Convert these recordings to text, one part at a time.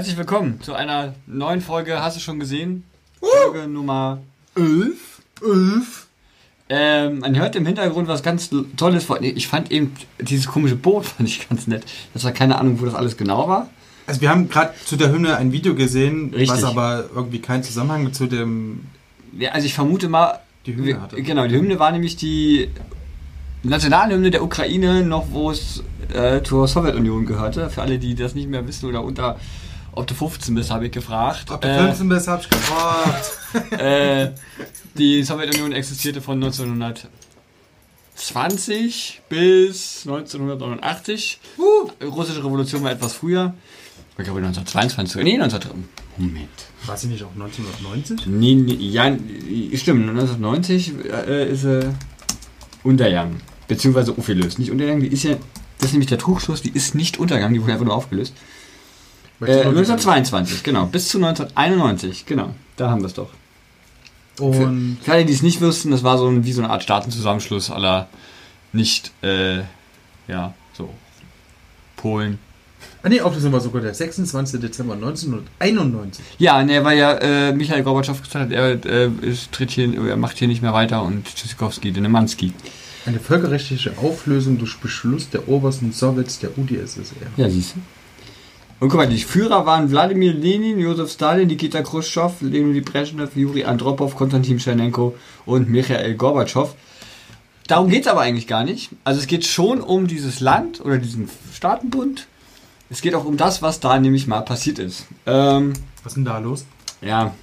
Herzlich willkommen zu einer neuen Folge. Hast du schon gesehen? Folge Nummer 11. 11. Ähm, man hört im Hintergrund was ganz Tolles. Ich fand eben dieses komische Boot fand ich ganz nett. Das war keine Ahnung, wo das alles genau war. Also wir haben gerade zu der Hymne ein Video gesehen, Richtig. was aber irgendwie keinen Zusammenhang zu dem Ja, also ich vermute mal, die Hymne hatte. genau, die Hymne war nämlich die Nationalhymne der Ukraine, noch wo es äh, zur Sowjetunion gehörte. Für alle, die das nicht mehr wissen oder unter, ob du 15 bist, habe ich gefragt. Ob du 15 bist, hab ich gefragt. äh, die Sowjetunion existierte von 1920 bis 1989. Uh, russische Revolution war etwas früher. Ich glaube 1922. Nee, 19... Moment. War sie nicht auch 1990? Nee, nee, ja, stimmt. 1990 äh, ist sie untergegangen. Beziehungsweise aufgelöst. Nicht untergegangen, die ist ja... Das ist nämlich der Trugschluss, die ist nicht untergegangen, die wurde einfach nur aufgelöst. Äh, 1922, genau. Bis zu 1991, genau. Da haben wir es doch. Und Für alle, die es nicht wüssten, das war so ein, wie so eine Art Staatenzusammenschluss aller nicht, äh, ja, so Polen. Ah nee, Auflösung war sogar der 26. Dezember 1991. Ja, ne, weil ja äh, Michael Gorbatschow gesagt hat, er, äh, ist, tritt hier, er macht hier nicht mehr weiter und Tschüssikowski, den Nemanski. Eine völkerrechtliche Auflösung durch Beschluss der obersten Sowjets der UdSSR. Ja, siehst du. Und guck mal, die Führer waren Wladimir Lenin, Josef Stalin, Nikita Khrushchev, Leonid Brezhnev, Juri Andropov, Konstantin Tschernenko und Michael Gorbatschow. Darum geht es aber eigentlich gar nicht. Also es geht schon um dieses Land oder diesen Staatenbund. Es geht auch um das, was da nämlich mal passiert ist. Ähm, Was ist denn da los? ja.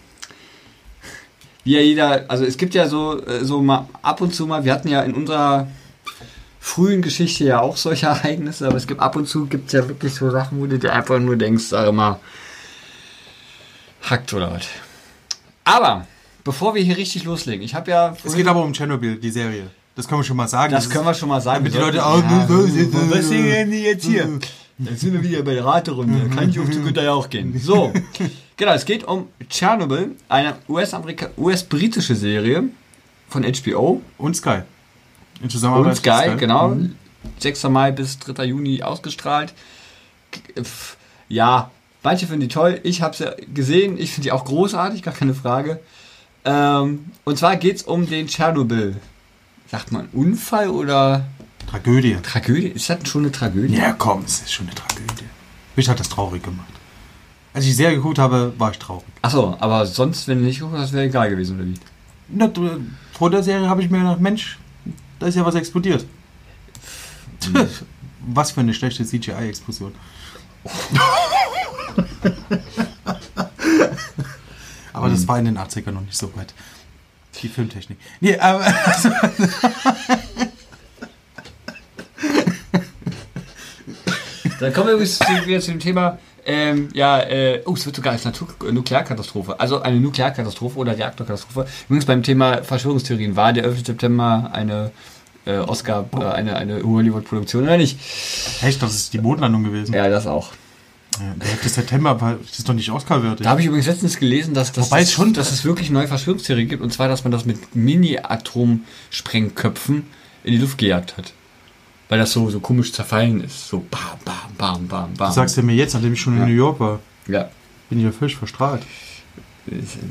Wie ja jeder, also es gibt ja so, äh, so mal ab und zu mal, wir hatten ja in unserer frühen Geschichte ja auch solche Ereignisse, aber es gibt ab und zu gibt es ja wirklich so Sachen, wo du dir einfach nur denkst, sag mal, hackt oder was. Aber, bevor wir hier richtig loslegen, ich habe ja. Es geht aber um Tschernobyl, die Serie. Das können wir schon mal sagen. das können wir schon mal sagen. Damit die Leute auch- Ja, was denn die jetzt hier? Dann sind wir wieder bei der Raterunde. Kann ich auf zu Güter ja auch gehen. So, genau, es geht um Chernobyl, eine US-britische Serie von HBO Und Sky. In Zusammenarbeit und Sky, mit genau. Mhm. 6. Mai bis 3. Juni ausgestrahlt. Ja, manche finden die toll. Ich habe sie gesehen. Ich finde die auch großartig, gar keine Frage. Ähm, und zwar geht es um den Tschernobyl. Sagt man Unfall oder Tragödie. Tragödie? Ist das schon eine Tragödie? Ja, komm, es ist schon eine Tragödie. Mich hat das traurig gemacht. Als ich die Serie geguckt habe, war ich traurig. Achso, aber sonst, wenn du nicht guckst, das wäre egal gewesen, oder wie? Na, vor der Serie habe ich mir gedacht, Mensch, da ist ja was explodiert. was für eine schlechte CGI-Explosion. aber das war in den 80ern noch nicht so weit. Die Filmtechnik. Nee, aber also, Dann kommen wir übrigens zu, wieder zu dem Thema, ähm, ja, äh, oh, es wird sogar als Natur Nuklearkatastrophe, also eine Nuklearkatastrophe oder Reaktorkatastrophe. Übrigens beim Thema Verschwörungstheorien, war der 11. September eine äh, Oscar, äh, eine, eine Hollywood-Produktion oder nicht? echt, das ist die Mondlandung gewesen. Ja, das auch. Ja, Der 11. September war das ist doch nicht Oscar-würdig. Da habe ich übrigens letztens gelesen, dass, dass, Wobei es dass, schon- dass es wirklich neue Verschwörungstheorien gibt, und zwar, dass man das mit Mini-Atomsprengköpfen in die Luft gejagt hat. Weil das so, so komisch zerfallen ist. So bam, bam, bam, bam, bam. Du sagst ja mir jetzt, nachdem ich schon Ja. in New York war, ja. bin ich ja völlig verstrahlt.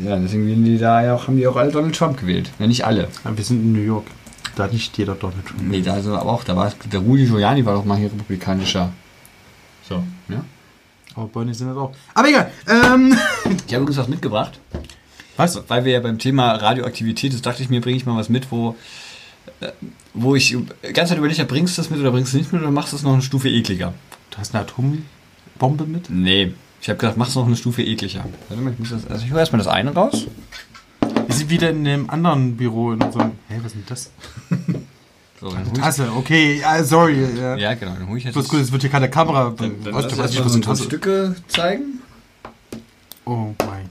Ja, deswegen werden die da ja auch, haben die auch alle Donald Trump gewählt. Ja, nicht alle. Aber wir sind in New York. Da hat nicht jeder Donald Trump. Nee, da also aber auch, da war der Rudi Giuliani war doch mal hier republikanischer. So, ja. Aber Bernie sind das auch. Aber egal. Ähm, Ich habe übrigens was mitgebracht, was? weil wir ja beim Thema Radioaktivität, das dachte ich mir, bringe ich mal was mit, wo, wo ich die ganze Zeit überlegt habe, bringst du das mit oder bringst du nicht mit oder machst du es noch eine Stufe ekliger? Du hast eine Atombombe mit? Nee. Ich habe gesagt, mach's noch eine Stufe ekliger. Warte mal, ich muss das, also ich hole erstmal das eine raus. Wir sind wieder in dem anderen Büro in unserem. Hä, was ist denn das? So, hol Tasse, okay, ja, sorry. Ja. ja, genau, dann hole ich jetzt. Das ist gut, es wird hier keine Kamera. Dann, dann weißt du, ich was ich was so. Stücke zeigen. Oh mein.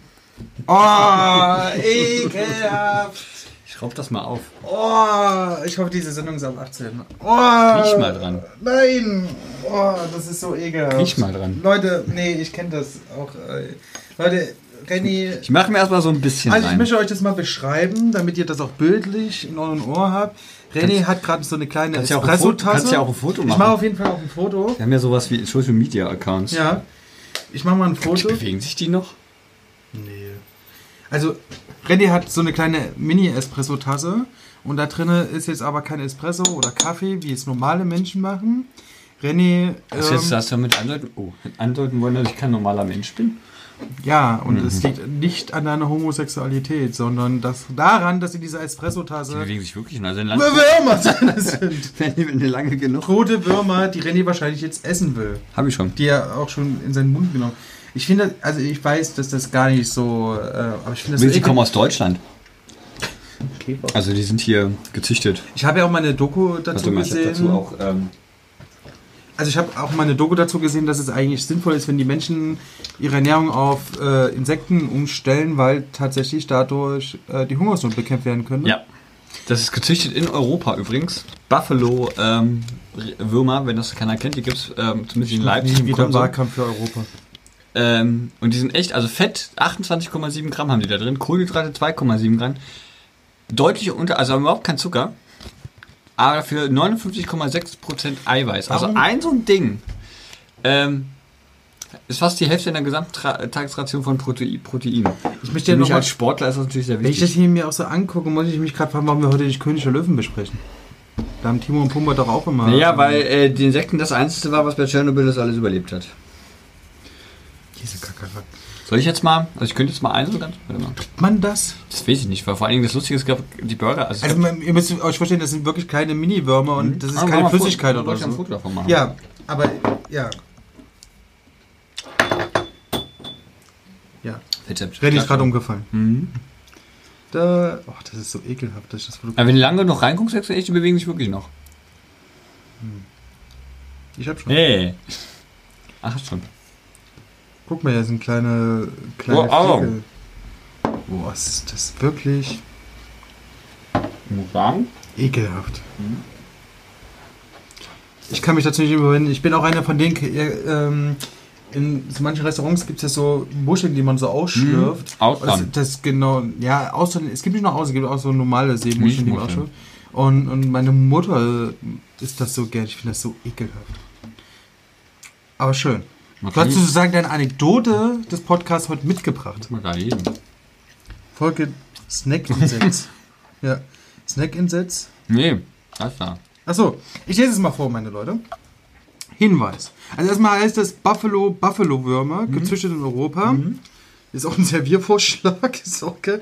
Oh, ekelhaft. Ich raub das mal auf. Oh, ich hoffe, diese Sendung ist am 18. Oh, Riech mal dran. Nein. Oh, das ist so ekelhaft. Riech mal dran. Leute, nee, ich kenne das auch. Äh, Leute, Renny. Ich mache mir erstmal so ein bisschen Also ich rein. möchte euch das mal beschreiben, damit ihr das auch bildlich in euren Ohr habt. René Kannst- hat gerade so eine kleine kannst ja auch ein Foto- Espresso-Tasse. kannst ja auch ein Foto Ich machen. mache auf jeden Fall auch ein Foto. Wir haben ja sowas wie Social Media Accounts. Ja. ich mache mal ein Foto. Bewegen sich die noch? Nee. Also, René hat so eine kleine Mini-Espresso-Tasse und da drin ist jetzt aber kein Espresso oder Kaffee, wie es normale Menschen machen. René. Das ähm, jetzt hast du mit andeuten, oh, andeuten wollen, dass ich kein normaler Mensch bin? Ja, und es liegt nicht an deiner Homosexualität, sondern das daran, dass in dieser Die Espresso-Tasse bewegen sich wirklich. Also lang, Würmer sind. wenn die, wenn die lange genug. Rote Würmer, die René wahrscheinlich jetzt essen will. Habe ich schon. Die er auch schon in seinen Mund genommen. Ich finde, also ich weiß, dass das gar nicht so, äh, aber ich finde das Sie so kommen aus Deutschland. eklig. Also die sind hier gezüchtet. Ich habe ja auch mal eine Doku dazu Warte mal, ich hab gesehen. dazu auch. Ähm, Also ich habe auch mal eine Doku dazu gesehen, dass es eigentlich sinnvoll ist, wenn die Menschen ihre Ernährung auf äh, Insekten umstellen, weil tatsächlich dadurch äh, die Hungersnot bekämpft werden können. ja. Das ist gezüchtet in Europa übrigens. Buffalo ähm, Würmer, wenn das keiner kennt, die gibt es ähm, zumindest in Leipzig. Wieder. Wahlkampf für Europa. Ähm, und die sind echt, also Fett 28,7 Gramm haben die da drin, Kohlenhydrate 2,7 Gramm. Deutlich unter, also haben überhaupt kein Zucker, aber dafür 59,6% Eiweiß. Also Warum? ein so ein Ding ähm, ist fast die Hälfte in der Gesamttagesration von Protein. Ich möchte ja noch als Sportler ist das natürlich sehr wenn ich das wichtig. hier mir auch so angucke, muss ich mich gerade fragen, warum wir heute nicht König der Löwen besprechen. Da haben Timo und Pumba doch auch immer. Naja, weil äh, die Insekten das Einzige war, was bei Tschernobyl das alles überlebt hat. Diese Kakerlaken. Soll ich jetzt mal, also ich könnte jetzt mal einen so ganz, warte mal. Kriegt man das? Das weiß ich nicht, weil vor allen Dingen das Lustige ist, die Burger, also, Also man- ihr müsst euch verstehen, das sind wirklich kleine Mini-Würmer und das ist mach keine Flüssigkeit oder soll ich ein so. Foto davon machen? Ja, aber ja. Ja, Rezept. René ist gerade umgefallen. Mhm. Da, oh, das ist so ekelhaft, dass ich das Foto. Aber wenn du lange noch reinguckst, sagst du echt, die bewegen sich wirklich noch. Ich hab schon. Hey. Ach, schon. Guck mal, hier sind kleine, kleine Oh. Boah, ist das wirklich sagen. ekelhaft. Ich kann mich dazu nicht überwinden. Ich bin auch einer von denen, äh, ähm, in so manchen Restaurants gibt es ja so Muscheln, die man so ausschlürft. Mhm. Austern. Das, das genau, ja, Austern, es gibt nicht nur Austern, es gibt auch so normale Seemuscheln, die man ausschlürft. Und, und meine Mutter ist das so gern, ich finde das so ekelhaft. Aber schön. Du hast sozusagen deine Anekdote des Podcasts heute mitgebracht. mal gerade lesen. Folge Snack-Insets. ja, Snack-Insets. Nee, das da. Achso, ich lese es mal vor, meine Leute. Hinweis. Also erstmal heißt es Buffalo Buffalo Würmer, gezüchtet in Europa. Ist auch ein Serviervorschlag, ist okay.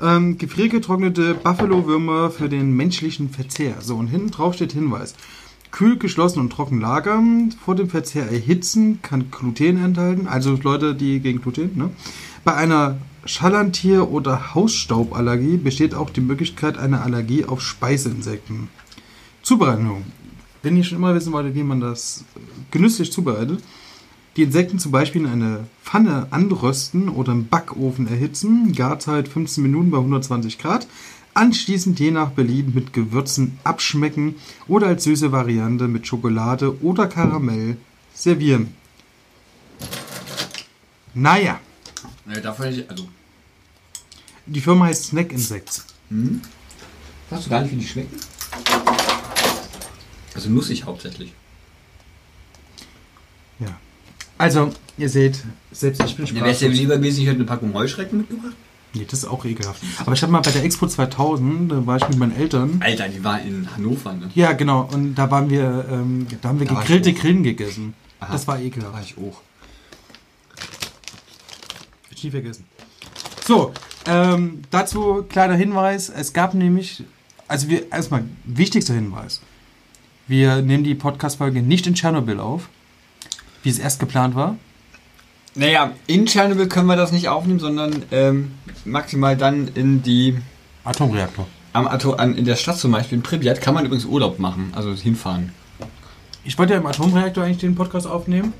Ähm, gefriergetrocknete Buffalo-Würmer für den menschlichen Verzehr. So, und hinten drauf steht Hinweis. Kühl, geschlossen und trocken lagern. Vor dem Verzehr erhitzen, kann Gluten enthalten. Also Leute, die gegen Gluten, ne? Bei einer Schallantier- oder Hausstauballergie besteht auch die Möglichkeit einer Allergie auf Speiseinsekten. Zubereitung. Wenn ihr schon immer wissen wolltet, wie man das äh, genüsslich zubereitet, die Insekten zum Beispiel in eine Pfanne anrösten oder im Backofen erhitzen, Garzeit 15 Minuten bei 120 Grad, anschließend je nach Belieben mit Gewürzen abschmecken oder als süße Variante mit Schokolade oder Karamell servieren. Naja, Nee, dafür ich, also. die Firma heißt Snack Insects. Weißt du gar nicht, wie die schmecken? Also nussig hauptsächlich. Ja. Also, ihr seht, selbst ich bin Ja, wärst du sprachlos. lieber gewesen, ich hätte eine Packung Heuschrecken mitgebracht? Nee, das ist auch ekelhaft. Aber ich habe mal bei der Expo 2000, da war ich mit meinen Eltern. Alter, die war in Hannover, ne? Ja, genau. Und da waren wir, ähm, da haben wir Da gegrillte. Grillen gegessen. Aha. Das war Da war ekelhaft. ich auch. Hab ich nie vergessen. So, ähm, dazu kleiner Hinweis. Es gab nämlich, also wir, erstmal, wichtigster Hinweis. Wir nehmen die Podcast-Folge nicht in Tschernobyl auf, wie es erst geplant war. Naja, in Tschernobyl können wir das nicht aufnehmen, sondern ähm, maximal dann in die Atomreaktor. am Atom, an, in der Stadt zum Beispiel, in Pripyat, kann man übrigens Urlaub machen, also hinfahren. Ich wollte ja im Atomreaktor eigentlich den Podcast aufnehmen.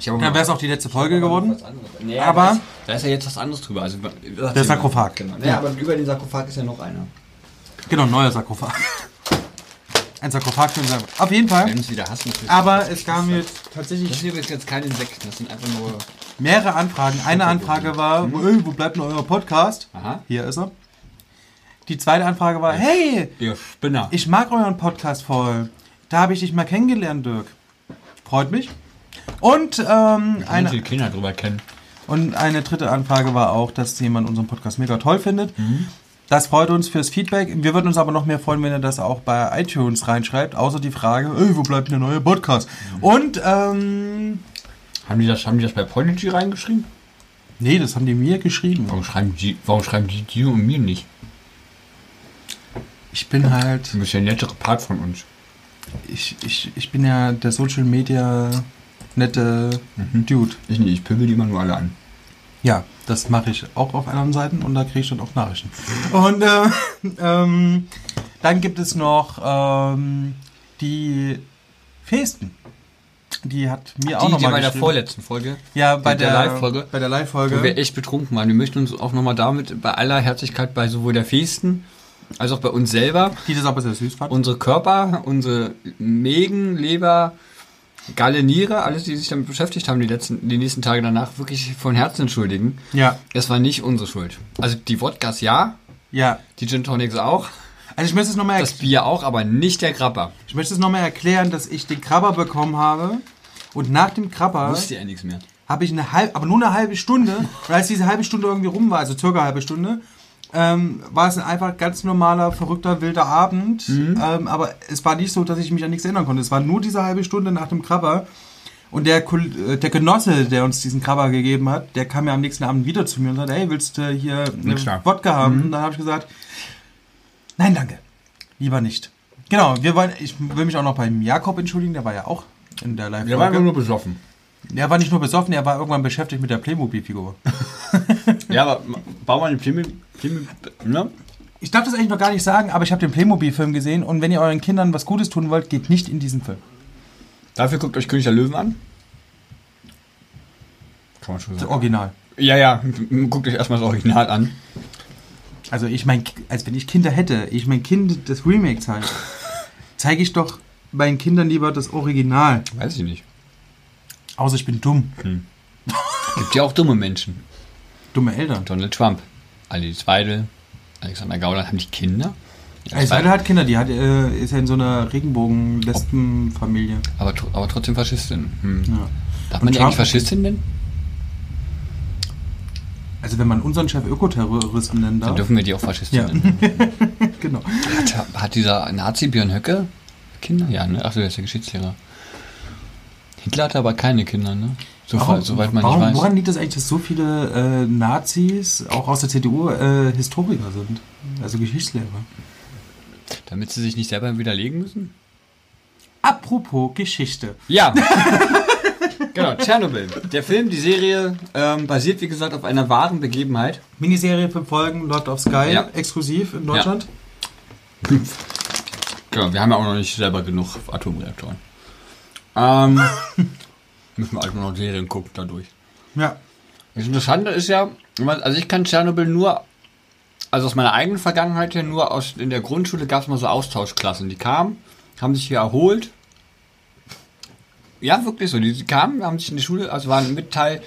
Ich habe Dann wäre es auch die letzte Folge geworden. Nee, Aber- da ist, da ist ja jetzt was anderes drüber. Also, Der Sarkophag. Genau. Ja, aber über den Sarkophag ist ja noch einer. Genau, neuer Sarkophag. Ein Sarkophag für den Sarkophag. Auf jeden Fall. werden uns wieder hassen. Aber es kam jetzt Das tatsächlich sind übrigens jetzt keine Insekten, das sind einfach nur. Mehrere Anfragen. Eine Anfrage war, "Ey, wo bleibt denn euer Podcast? Aha. Hier ist er. Die zweite Anfrage war, hey, Ihr Spinner. ich mag euren Podcast voll. Da habe ich dich mal kennengelernt, Dirk. Freut mich. Und ähm, Eine eine, die Kinder drüber kennen. und eine dritte Anfrage war auch, dass jemand unseren Podcast mega toll findet. Das freut uns fürs Feedback. Wir würden uns aber noch mehr freuen, wenn ihr das auch bei iTunes reinschreibt. Außer die Frage, ey, wo bleibt denn der neue Podcast? Und, ähm, Haben die das, haben die das bei Podigy reingeschrieben? nee, das haben die mir geschrieben. Warum schreiben die, warum schreiben die dir und mir nicht? Ich bin halt, Du bist ja der nettere Part von uns. ich, ich, ich bin ja der Social Media nette Dude. Ich nicht, ich pöbel die immer nur alle an. Ja, das mache ich auch auf anderen Seiten und da kriege ich dann auch Nachrichten. Und äh, ähm, dann gibt es noch ähm, die Festen. Die hat mir auch die, die nochmal bei der geschrieben. vorletzten Folge, Ja, bei der der, Live-Folge, Bei der wo wir Live-Folge. echt betrunken waren. Wir möchten uns auch nochmal damit bei aller Herzlichkeit bei sowohl der Festen als auch bei uns selber Die das aber sehr süß fand. unsere Körper, unsere Mägen, Leber, Galle, Niere, alles, die sich damit beschäftigt haben, die, letzten, die nächsten Tage danach, wirklich von Herzen entschuldigen. Ja, Es war nicht unsere Schuld. Also die Wodkas ja, ja. die Gin Tonics auch, Also ich möchte es nochmal das Bier auch, aber nicht der Grappa. ich möchte es noch mal erklären, dass ich den Krabber bekommen habe und nach dem Krabber Wusste ja nichts mehr. habe ich eine halbe, aber nur eine halbe Stunde. Und als diese halbe Stunde irgendwie rum war, also circa eine halbe Stunde, ähm, war es ein einfach ganz normaler, verrückter, wilder Abend. Ähm, aber es war nicht so, dass ich mich an nichts erinnern konnte. Es war nur diese halbe Stunde nach dem Krabber. Und der, äh, der Genosse, der uns diesen Krabber gegeben hat, der kam ja am nächsten Abend wieder zu mir und sagte, hey, willst du hier eine klar. Wodka haben? Und dann habe ich gesagt, nein, danke. Lieber nicht. Genau, wir wollen, ich will mich auch noch beim Jakob entschuldigen, der war ja auch in der live Wir waren immer nur besoffen. er war nicht nur besoffen, er war irgendwann beschäftigt mit der Playmobil-Figur. Ja, aber bau mal eine Playmobil, Playmobil, ne? Ich darf das eigentlich noch gar nicht sagen, aber ich habe den Playmobil-Film gesehen und wenn ihr euren Kindern was Gutes tun wollt, geht nicht in diesen Film. Dafür guckt euch König der Löwen an. Kann man schon Das sagen. Original. Ja, ja, guckt euch erstmal das Original an. Also ich mein, als wenn ich Kinder hätte, ich mein Kind das Remake zeige, zeige ich doch meinen Kindern lieber das Original. Weiß ich nicht. Außer ich bin dumm. Gibt ja auch dumme Menschen. Dumme Eltern. Donald Trump, Alice Weidel, Alexander Gauland, haben die Kinder? Alice Weidel hat Kinder, die hat, äh, ist ja in so einer Regenbogen-Lesben-Familie. aber, aber trotzdem Faschistin. Hm. Ja. Darf Und man die Trump- eigentlich Faschistin nennen? Also wenn man unseren Chef Ökoterroristen nennen Dann darf. dürfen wir die auch Faschistin Ja. nennen. genau. Hat, hat dieser Nazi Björn Höcke Kinder? Ja, ne? Achso, der ist der Geschichtslehrer. Hitler hatte aber keine Kinder, ne? So, Warum- soweit man warum, nicht weiß. Woran liegt das eigentlich, dass so viele äh, Nazis, auch aus der CDU, äh, Historiker sind? Also Geschichtslehrer. Damit sie sich nicht selber widerlegen müssen? Apropos Geschichte. Ja. genau, Tschernobyl. Der Film, die Serie, ähm, basiert wie gesagt auf einer wahren Begebenheit. Miniserie, fünf Folgen, läuft auf Sky, Ja. exklusiv in Deutschland. Genau, wir haben ja auch noch nicht selber genug Atomreaktoren. Ähm, müssen wir also noch Serien gucken dadurch. Ja. Das Interessante ist ja, also ich kann Tschernobyl nur, also aus meiner eigenen Vergangenheit her, nur aus, in der Grundschule gab es mal so Austauschklassen. Die kamen, haben sich hier erholt. Ja, wirklich so. Die kamen, haben sich in die Schule, also waren mit Teil,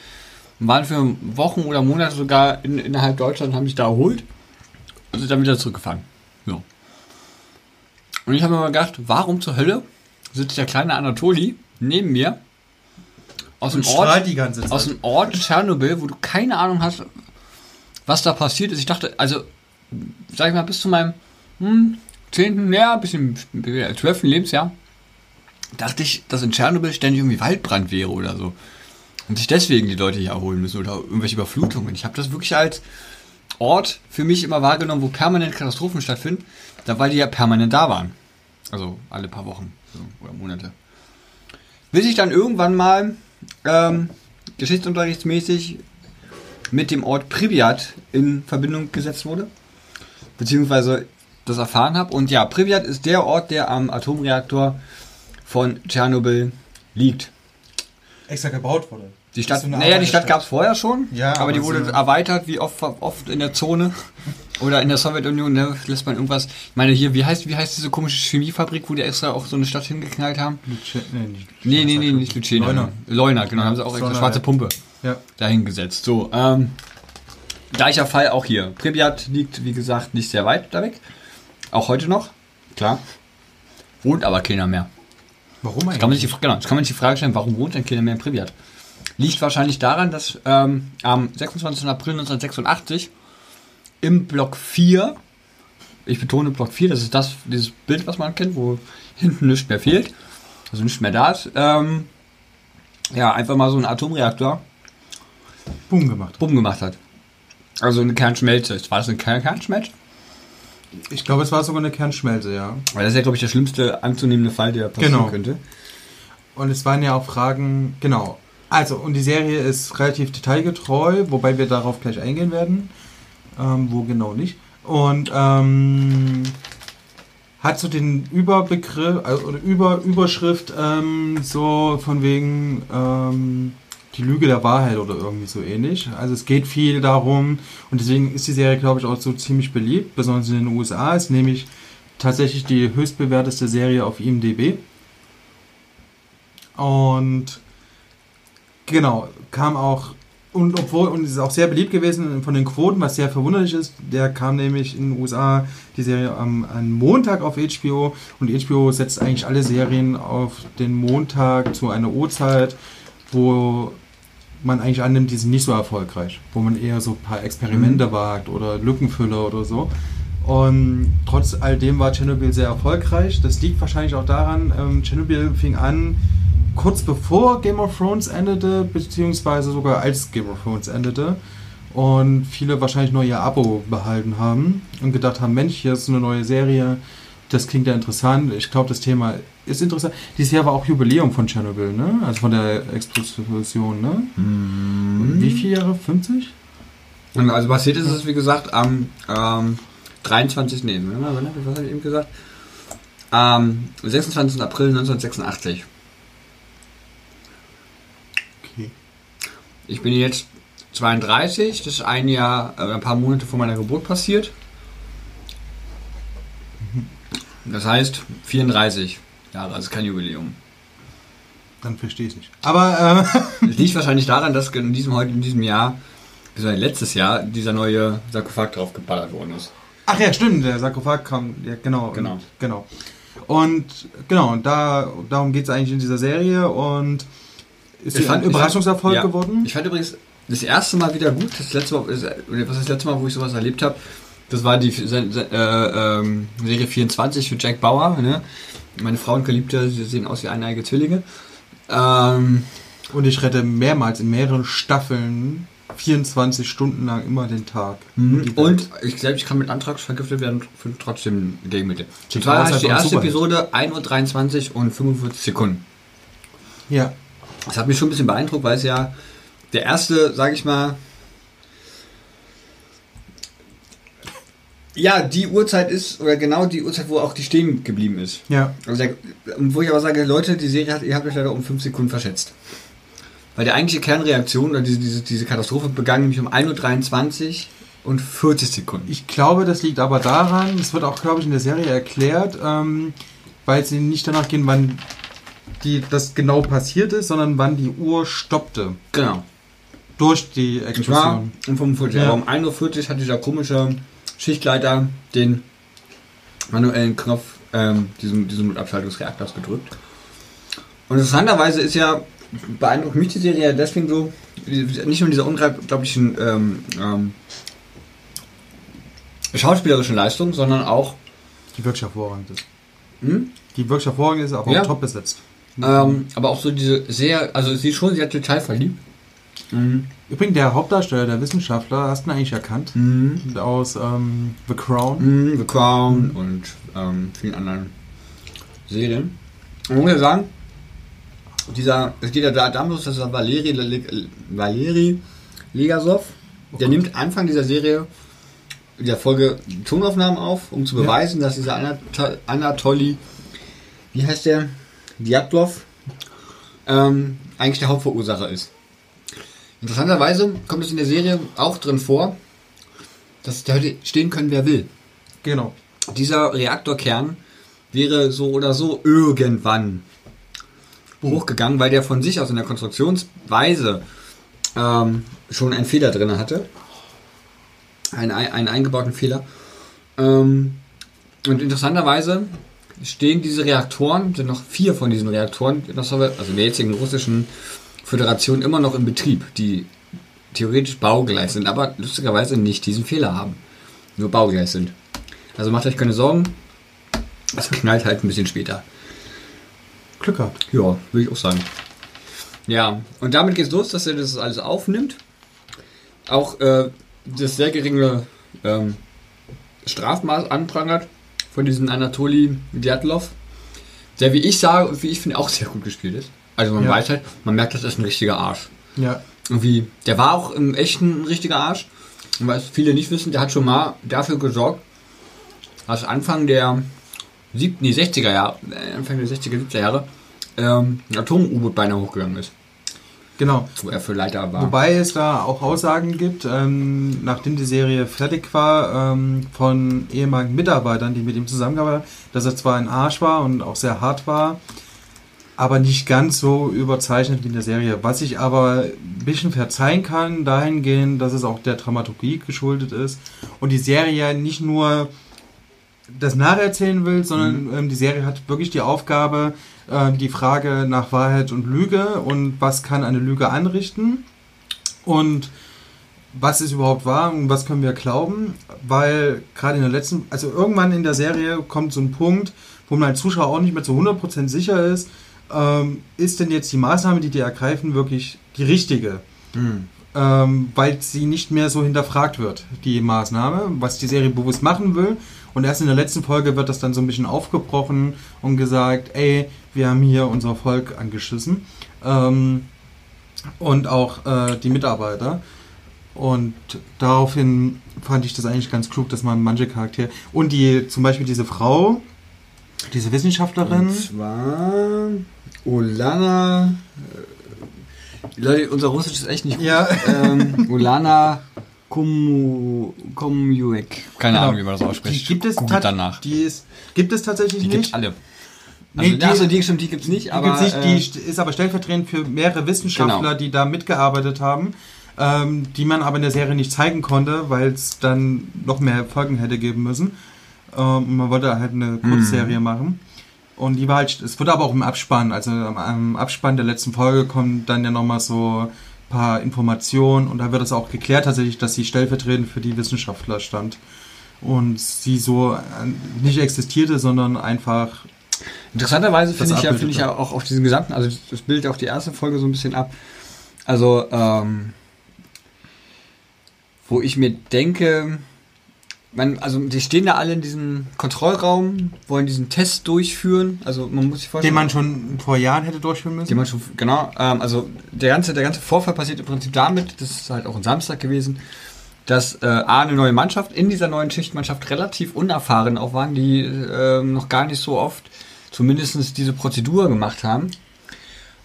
waren für Wochen oder Monate sogar in, innerhalb Deutschlands, haben sich da erholt und sind dann wieder zurückgefahren. So. Und ich habe mir mal gedacht, warum zur Hölle sitzt der kleine Anatoli neben mir aus dem Ort, aus dem Ort Tschernobyl, wo du keine Ahnung hast, was da passiert ist. Ich dachte, also, sag ich mal, bis zu meinem hm, 10., ja, bisschen 12. Lebensjahr, dachte ich, dass in Tschernobyl ständig irgendwie Waldbrand wäre oder so. Und sich deswegen die Leute hier erholen müssen oder irgendwelche Überflutungen. Ich habe das wirklich als Ort für mich immer wahrgenommen, wo permanent Katastrophen stattfinden, da weil die ja permanent da waren. Also alle paar Wochen so, oder Monate. Bis ich dann irgendwann mal ähm, geschichtsunterrichtsmäßig mit dem Ort Pripyat in Verbindung gesetzt wurde. Beziehungsweise das erfahren habe. Und ja, Pripyat ist der Ort, der am Atomreaktor von Tschernobyl liegt. Extra gebaut wurde. Die Stadt, So naja, die Stadt gab es vorher schon, Ja, aber die aber wurde so- erweitert, wie oft, oft in der Zone oder in der Sowjetunion, da lässt man irgendwas. Ich meine, hier, wie heißt, wie heißt diese komische Chemiefabrik, wo die extra auch so eine Stadt hingeknallt haben? Luce- nee, Nee, nee, nee, nicht Lucena. Leuna. Leuna, genau, haben sie auch extra Leuna, schwarze ja. Pumpe Ja. dahingesetzt. So, ähm, gleicher Fall auch hier. Pripyat liegt, wie gesagt, nicht sehr weit da weg. Auch heute noch, klar. Wohnt aber keiner mehr. Warum Das kann, man sich, genau, das kann man sich die Frage stellen, warum wohnt denn keiner mehr in Pripyat? Liegt wahrscheinlich daran, dass ähm, am 26. April 1986 im Block 4, ich betone Block 4, das ist das, dieses Bild, was man kennt, wo hinten nichts mehr fehlt, also nichts mehr da ist, ähm, ja, einfach mal so ein Atomreaktor Boom gemacht. Bumm gemacht hat. Also eine Kernschmelze. War das eine Kern Kernschmelze? Ich glaube, es war sogar eine Kernschmelze, ja. Weil das ist ja, glaube ich, der schlimmste anzunehmende Fall, der passieren Genau. könnte. Und es waren ja auch Fragen, genau. Also, und die Serie ist relativ detailgetreu, wobei wir darauf gleich eingehen werden. Ähm, wo genau nicht. Und ähm, hat so den Überbegriff, also, oder Über, Überschrift ähm, so von wegen ähm, die Lüge der Wahrheit oder irgendwie so ähnlich. Also es geht viel darum und deswegen ist die Serie, glaube ich, auch so ziemlich beliebt, besonders in den USA. Ist nämlich tatsächlich die höchstbewerteste Serie auf IMDb. Und genau, kam auch, und obwohl, und ist auch sehr beliebt gewesen von den Quoten, was sehr verwunderlich ist, der kam nämlich in den USA die Serie am, am Montag auf HBO und HBO setzt eigentlich alle Serien auf den Montag zu einer Uhrzeit, wo man eigentlich annimmt, die sind nicht so erfolgreich, wo man eher so ein paar Experimente wagt oder Lückenfüller oder so. Und trotz all dem war Tschernobyl sehr erfolgreich. Das liegt wahrscheinlich auch daran, ähm, Tschernobyl fing an kurz bevor Game of Thrones endete, beziehungsweise sogar als Game of Thrones endete. Und viele wahrscheinlich nur ihr Abo behalten haben und gedacht haben, Mensch, hier ist eine neue Serie, das klingt ja interessant. Ich glaube, das Thema ist interessant. Dieses Jahr war auch Jubiläum von Tschernobyl, ne? Also von der Explosion, ne? Wie viele Jahre? 50? Und Also passiert ist es, wie gesagt, am ähm, 23. Nee, was habe ich eben gesagt? Am 26. April 1986. Okay. Ich bin jetzt 32, das ist ein Jahr, äh, ein paar Monate vor meiner Geburt passiert. Das heißt 34 Jahre, also kein Jubiläum. Dann verstehe ich nicht. Aber, äh, Es liegt wahrscheinlich daran, dass in diesem heute in diesem Jahr, beziehungsweise letztes Jahr, dieser neue Sarkophag drauf geballert worden ist. ach ja, stimmt, der Sarkophag kam, ja, genau. Genau. Und, genau. Und genau, und da, darum geht es eigentlich in dieser Serie und ist Ich fand- ein Überraschungserfolg fand- ja. geworden. Ich fand übrigens das erste Mal wieder gut, das letzte Mal, ist- was ist das letzte Mal, wo ich sowas erlebt habe, das war die äh, ähm, Serie 24 für Jack Bauer. Ne? Meine Frau und Geliebte, sie sehen aus wie eineige Zwillinge. Ähm, Und ich rette mehrmals in mehreren Staffeln 24 Stunden lang immer den Tag. Mhm. und ich glaube, ich kann mit Antrags vergiftet werden für trotzdem Gegenmittel. Und zwar ist die erste. Episode 1.23 Uhr und 45 Sekunden. ja, Das hat mich schon ein bisschen beeindruckt, weil es ja der erste, sage ich mal, ja, die Uhrzeit ist, oder genau die Uhrzeit, wo auch die stehen geblieben ist. ja. Also der, wo ich aber sage, Leute, die Serie hat, ihr habt euch leider um 5 Sekunden verschätzt. Weil die eigentliche Kernreaktion oder diese, diese, diese Katastrophe begann nämlich um 1.23 Uhr und 40 Sekunden. Ich glaube, das liegt aber daran, es wird auch, glaube ich, in der Serie erklärt, ähm, weil sie nicht danach gehen, wann die, das genau passiert ist, sondern wann die Uhr stoppte. genau. Durch die Und zwar Explosion. um 45. Ja. Aber um 1.40 Uhr hat dieser komische Schichtleiter den manuellen Knopf ähm, diesem, diesem Notabschaltungsreaktors gedrückt. Und interessanterweise ist ja, beeindruckt mich die Serie ja deswegen so, nicht nur dieser unglaublichen ähm, ähm, schauspielerischen Leistung, sondern auch, Die wirklich hervorragend ist. hm? Die wirklich hervorragend ist, aber Ja. auch top besetzt. ähm, aber auch so diese sehr, also sie ist schon sehr detailverliebt. Mhm. Übrigens, der Hauptdarsteller, der Wissenschaftler, hast du ihn eigentlich erkannt? Mhm. Aus ähm, The Crown. Mhm, The Crown und ähm, vielen anderen Serien. Man muss ja sagen, dieser, es geht ja da darum, dass der Valeri, Le- Valeri Legasov, der nimmt Anfang dieser Serie, dieser Folge Tonaufnahmen auf, um zu Ja. beweisen, dass dieser Anat Anatoli, wie heißt der? Djatlov, ähm, eigentlich der Hauptverursacher ist. Interessanterweise kommt es in der Serie auch drin vor, dass da hätte stehen können, wer will. Genau. Dieser Reaktorkern wäre so oder so irgendwann hochgegangen, weil der von sich aus in der Konstruktionsweise ähm, schon einen Fehler drin hatte. Einen, ein- einen eingebauten Fehler. Ähm, und interessanterweise stehen diese Reaktoren, sind noch vier von diesen Reaktoren, also in der jetzigen russischen Föderation immer noch in Betrieb, die theoretisch baugleich sind, aber lustigerweise nicht diesen Fehler haben. Nur baugleich sind. Also macht euch keine Sorgen. Es knallt halt ein bisschen später. Glück gehabt. Ja, würde ich auch sagen. Ja, und damit geht's los, dass er das alles aufnimmt. Auch äh, das sehr geringe ähm, Strafmaß anprangert von diesem Anatoli Djatlov, der, wie ich sage und wie ich finde, auch sehr gut gespielt ist. Also man Ja. weiß halt, man merkt, das ist ein richtiger Arsch. Ja. Irgendwie, der war auch im echten ein richtiger Arsch. Und was viele nicht wissen, der hat schon mal dafür gesorgt, dass Anfang der sieb- nee, 60er Jahre, äh, Anfang der 60er, 70er Jahre, ähm, ein Atom-U-Boot beinahe hochgegangen ist, Genau. wo er für Leiter war. Wobei es da auch Aussagen gibt, ähm, nachdem die Serie fertig war, ähm, von ehemaligen Mitarbeitern, die mit ihm zusammengearbeitet haben, dass er zwar ein Arsch war und auch sehr hart war, aber nicht ganz so überzeichnet wie in der Serie. Was ich aber ein bisschen verzeihen kann, dahingehend, dass es auch der Dramaturgie geschuldet ist und die Serie nicht nur das nacherzählen will, sondern ähm, die Serie hat wirklich die Aufgabe, ähm, die Frage nach Wahrheit und Lüge und was kann eine Lüge anrichten und was ist überhaupt wahr und was können wir glauben, weil gerade in der letzten, also irgendwann in der Serie kommt so ein Punkt, wo man als Zuschauer auch nicht mehr zu 100% sicher ist, ähm, ist denn jetzt die Maßnahme, die die ergreifen, wirklich die richtige? Hm. ähm, weil sie nicht mehr so hinterfragt wird, die Maßnahme, was die Serie bewusst machen will. Und erst in der letzten Folge wird das dann so ein bisschen aufgebrochen und gesagt, ey, wir haben hier unser Volk angeschissen. Ähm, und auch äh, die Mitarbeiter. Und daraufhin fand ich das eigentlich ganz klug, dass man manche Charaktere. Und die, zum Beispiel diese Frau, diese Wissenschaftlerin. Und zwar Olana. äh, Leute, unser Russisch ist echt nicht gut. Ja. Ähm, Olana Komu, Komuek. Keine Genau. Ahnung, wie man das ausspricht. Die gibt es, danach. Die ist, gibt es tatsächlich Die nicht. gibt's alle. Nee, Also, die- achso, die, stimmt, die gibt's nicht, Die aber. gibt's nicht, äh, die st- ist aber stellvertretend für mehrere Wissenschaftler, Genau. die da mitgearbeitet haben, ähm, die man aber in der Serie nicht zeigen konnte, weil es dann noch mehr Folgen hätte geben müssen. Ähm, man wollte halt eine Kurzserie Mhm. machen. Und die war halt, es wurde aber auch im Abspann, also am, Abspann der letzten Folge kommen dann ja nochmal so ein paar Informationen und da wird es auch geklärt tatsächlich, dass sie stellvertretend für die Wissenschaftler stand. Und sie so äh, nicht existierte, sondern einfach Interessanterweise finde ich, ja, finde ich ja ja. auch auf diesen gesamten, also das bildet auch die erste Folge so ein bisschen ab. Also, ähm, wo ich mir denke, man, also die stehen da alle in diesem Kontrollraum, wollen diesen Test durchführen. Also man muss sich vorstellen. den man schon vor Jahren hätte durchführen müssen. Den man schon, genau, ähm, also der ganze, der ganze Vorfall passiert im Prinzip damit, das ist halt auch ein Samstag gewesen, dass äh, A, eine neue Mannschaft in dieser neuen Schichtmannschaft relativ unerfahren auch waren, die ähm, noch gar nicht so oft zumindest diese Prozedur gemacht haben.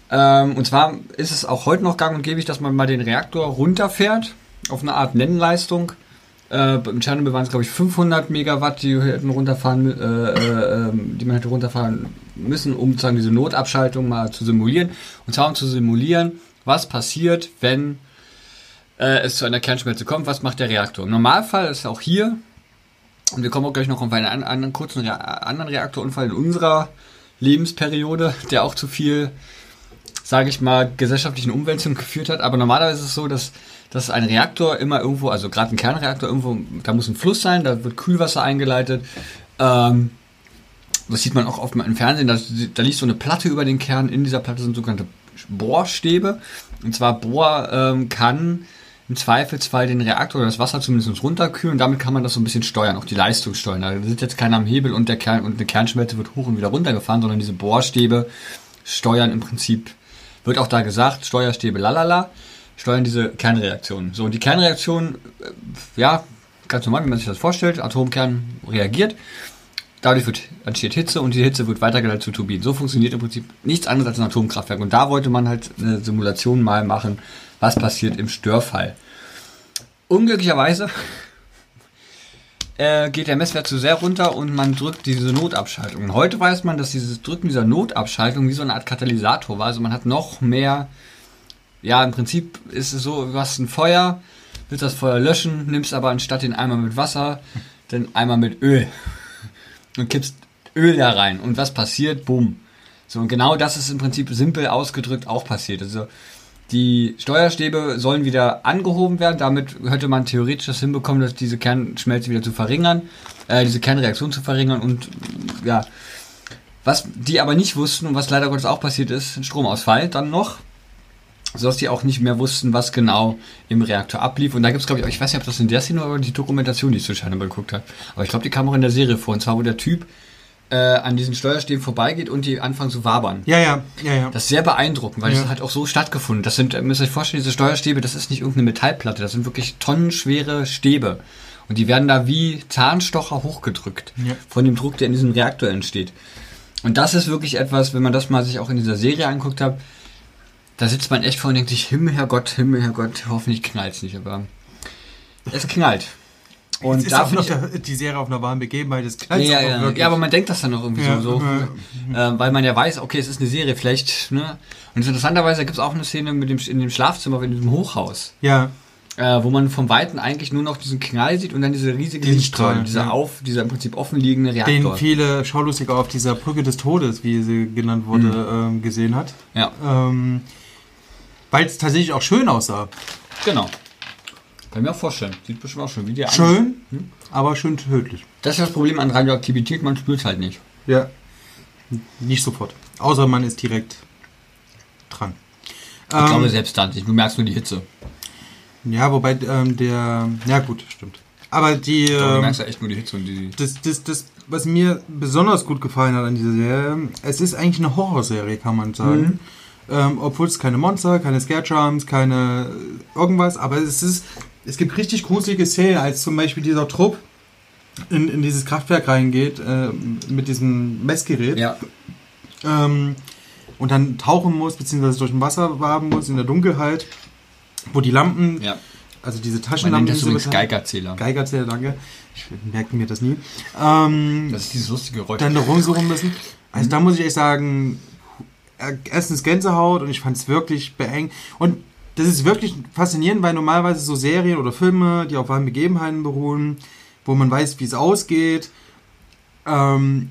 Ähm, und zwar ist es auch heute noch gang und gäbig, dass man mal den Reaktor runterfährt auf eine Art Nennleistung. Äh, Im Tschernobyl waren es, glaube ich, 500 Megawatt, die hätten runterfahren, äh, äh, ähm, die man hätte runterfahren müssen, um sozusagen diese Notabschaltung mal zu simulieren. Und zwar um zu simulieren, was passiert, wenn äh, es zu einer Kernschmelze kommt, was macht der Reaktor. Im Normalfall ist auch hier, und wir kommen auch gleich noch auf einen an- anderen kurzen Rea anderen Reaktorunfall in unserer Lebensperiode, der auch zu viel, sage ich mal, gesellschaftlichen Umwälzungen geführt hat. Aber normalerweise ist es so, dass, dass ein Reaktor immer irgendwo, also gerade ein Kernreaktor irgendwo, da muss ein Fluss sein, da wird Kühlwasser eingeleitet. Ähm, das sieht man auch oft mal im Fernsehen, da, da liegt so eine Platte über den Kern. In dieser Platte sind sogenannte Bohrstäbe. Und zwar Bohr ähm, kann im Zweifelsfall den Reaktor oder das Wasser zumindest runterkühlen und damit kann man das so ein bisschen steuern, auch die Leistung steuern. Da sitzt jetzt keiner am Hebel und der Kern und eine Kernschmelze wird hoch und wieder runtergefahren, sondern diese Bohrstäbe steuern im Prinzip, wird auch da gesagt, Steuerstäbe lalala, steuern diese Kernreaktionen. So, und die Kernreaktion, äh, ja, ganz normal, wie man sich das vorstellt, Atomkern reagiert. Dadurch wird, entsteht Hitze und die Hitze wird weitergeleitet zu Turbinen. So funktioniert im Prinzip nichts anderes als ein Atomkraftwerk. Und da wollte man halt eine Simulation mal machen, was passiert im Störfall. Unglücklicherweise äh, geht der Messwert zu sehr runter und man drückt diese Notabschaltung. Heute weiß man, dass dieses Drücken dieser Notabschaltung wie so eine Art Katalysator war. Also man hat noch mehr, ja, im Prinzip ist es so, du hast ein Feuer, willst das Feuer löschen, nimmst aber anstatt den Eimer mit Wasser, den Eimer mit Öl und kippst Öl da rein. Und was passiert? Bumm. So, und genau das ist im Prinzip simpel ausgedrückt auch passiert. Also, die Steuerstäbe sollen wieder angehoben werden. Damit hätte man theoretisch das hinbekommen, dass diese Kernschmelze wieder zu verringern, äh, diese Kernreaktion zu verringern und ja. Was die aber nicht wussten und was leider Gottes auch passiert ist, ein Stromausfall dann noch sodass die auch nicht mehr wussten, was genau im Reaktor ablief. Und da gibt es, glaube ich, ich weiß nicht, ob das in der Szene oder die Dokumentation, die ich zu Scheine geguckt habe. Aber ich glaube, die kam auch in der Serie vor. Und zwar, wo der Typ äh, an diesen Steuerstäben vorbeigeht und die anfangen zu wabern. Ja, ja, ja, ja. Das ist sehr beeindruckend, weil Ja. das hat auch so stattgefunden. Das sind, ihr müsst euch vorstellen, diese Steuerstäbe, das ist nicht irgendeine Metallplatte, das sind wirklich tonnenschwere Stäbe. Und die werden da wie Zahnstocher hochgedrückt Ja. von dem Druck, der in diesem Reaktor entsteht. Und das ist wirklich etwas, wenn man das mal sich auch in dieser Serie anguckt hat, da sitzt man echt vor und denkt sich, Himmel, Herrgott, Himmel, Herrgott, hoffentlich knallt's nicht, aber es knallt. Und ist da auch find noch der, die Serie auf einer wahren Begebenheit. Das ja, knallt ja, auch ja. ja, aber man denkt das dann noch irgendwie Ja, so, ja. äh, weil man ja weiß, okay, es ist eine Serie, vielleicht, ne? Und interessanterweise gibt es auch eine Szene mit dem, in dem Schlafzimmer, in diesem Hochhaus, ja, äh, wo man vom Weiten eigentlich nur noch diesen Knall sieht und dann diese riesige Lichtstrahl, dieser ja. auf, dieser im Prinzip offenliegende den Reaktor. viele Schaulustiger auf dieser Brücke des Todes, wie sie genannt wurde, Mhm. ähm, gesehen hat. Ja, Ähm, Weil es tatsächlich auch schön aussah. genau. Kann ich mir auch vorstellen. Sieht bestimmt auch schön, wie der Schön, Hm? aber schön tödlich. Das ist das Problem an Radioaktivität, man spürt halt nicht. Ja. Nicht sofort. Außer man ist direkt dran. Ich glaube selbst dann. Du merkst nur die Hitze. Ja, wobei ähm, der. Ja, gut, stimmt. Aber die. Glaube, du Ähm, merkst ja echt nur die Hitze und die. das, das, das, was mir besonders gut gefallen hat an dieser Serie, es ist eigentlich eine Horrorserie, kann man sagen. Mhm. Ähm, obwohl es keine Monster, keine Scarecharms, keine äh, irgendwas, aber es ist, es gibt richtig gruselige Szenen, als zum Beispiel dieser Trupp in, in dieses Kraftwerk reingeht äh, mit diesem Messgerät Ja, ähm, und dann tauchen muss, beziehungsweise durch dem Wasser waben muss in der Dunkelheit, wo die Lampen, ja. also diese Man Taschenlampen, nennt das Geigerzähler. Geigerzähler, danke. Ich merke mir das nie. Ähm, Das ist dieses lustige Geräusch. dann da rumsuchen müssen. Also da muss ich echt sagen, erstens Gänsehaut und ich fand es wirklich beengt. Und das ist wirklich faszinierend, weil normalerweise so Serien oder Filme, die auf wahren Begebenheiten beruhen, wo man weiß, wie es ausgeht, ähm,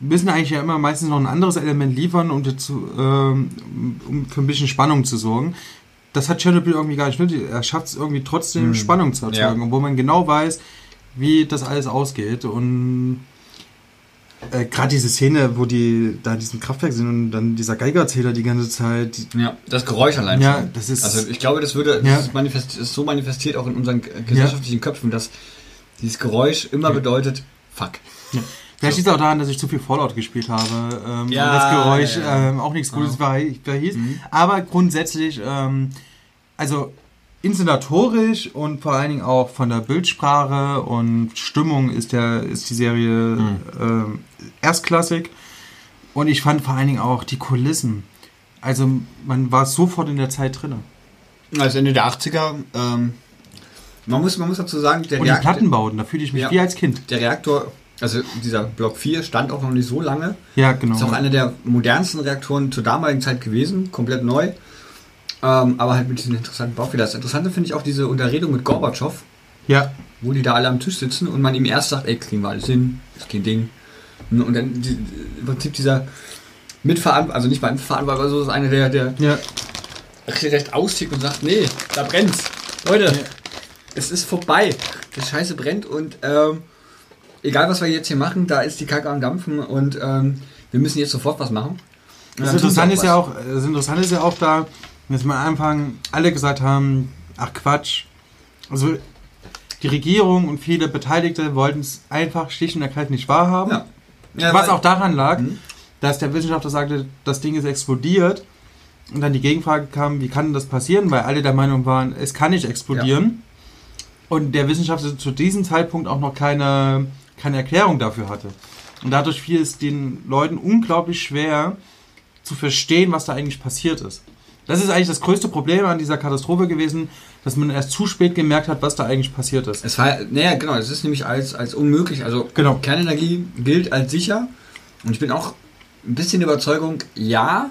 müssen eigentlich ja immer meistens noch ein anderes Element liefern, um, dazu, ähm, um für ein bisschen Spannung zu sorgen. Das hat Chernobyl irgendwie gar nicht nötig. Er schafft es irgendwie trotzdem, Hm. Spannung zu erzeugen, Ja. obwohl man genau weiß, wie das alles ausgeht. Und äh, gerade diese Szene, wo die da in diesem Kraftwerk sind und dann dieser Geigerzähler die ganze Zeit. Die, Ja, das Geräusch allein ja, schon. das ist. Also ich glaube, das würde Ja. das ist, manifest, ist so manifestiert auch in unseren äh, gesellschaftlichen Köpfen, dass dieses Geräusch immer Ja. bedeutet, fuck. Vielleicht liegt es auch daran, dass ich zu viel Fallout gespielt habe. Ähm, Ja, und das Geräusch ja, ja. Ähm, auch nichts Gutes Ja. war, verhieß. Mhm. Aber grundsätzlich, ähm, also inszenatorisch und vor allen Dingen auch von der Bildsprache und Stimmung ist, der, ist die Serie Mhm. ähm, erstklassig. Und ich fand vor allen Dingen auch die Kulissen. Also man war sofort in der Zeit drin. Also Ende der 80er, ähm, man, muss, man muss dazu sagen, der Und die Reaktor, Plattenbauten, da fühle ich mich Ja. wie als Kind. der Reaktor, also dieser Block 4 stand auch noch nicht so lange. Ja, genau. Ist auch einer der modernsten Reaktoren zur damaligen Zeit gewesen, komplett neu. Ähm, aber halt mit diesen interessanten Baufehlern. Das Interessante finde ich auch diese Unterredung mit Gorbatschow, ja, wo die da alle am Tisch sitzen und man ihm erst sagt, ey, kriegen wir alles hin, ist kein Ding. Und dann die, im Prinzip dieser Mitverantwortung, also nicht mal Mitverantwortung, aber so ist einer, der, der ja. recht austickt und sagt, nee, da brennt's. Leute, Ja. es ist vorbei. Das Scheiße brennt und ähm, egal was wir jetzt hier machen, da ist die Kacke am Dampfen und ähm, wir müssen jetzt sofort was machen. Das Interessante ist ja auch, das Interessante ist ja auch da, dass wir am Anfang alle gesagt haben, ach Quatsch. Also die Regierung und viele Beteiligte wollten es einfach schlicht und ergreifend nicht wahrhaben. Ja. Ja, Was auch daran lag, Mhm. dass der Wissenschaftler sagte, das Ding ist explodiert. Und dann die Gegenfrage kam, wie kann das passieren? Weil alle der Meinung waren, es kann nicht explodieren. Und der Wissenschaftler zu diesem Zeitpunkt auch noch keine, keine Erklärung dafür hatte. Und dadurch fiel es den Leuten unglaublich schwer zu verstehen, was da eigentlich passiert ist. Das ist eigentlich das größte Problem an dieser Katastrophe gewesen, dass man erst zu spät gemerkt hat, was da eigentlich passiert ist. Es war, naja, genau, es ist nämlich als, als unmöglich. Also Genau. Kernenergie gilt als sicher. Und ich bin auch ein bisschen der Überzeugung, ja,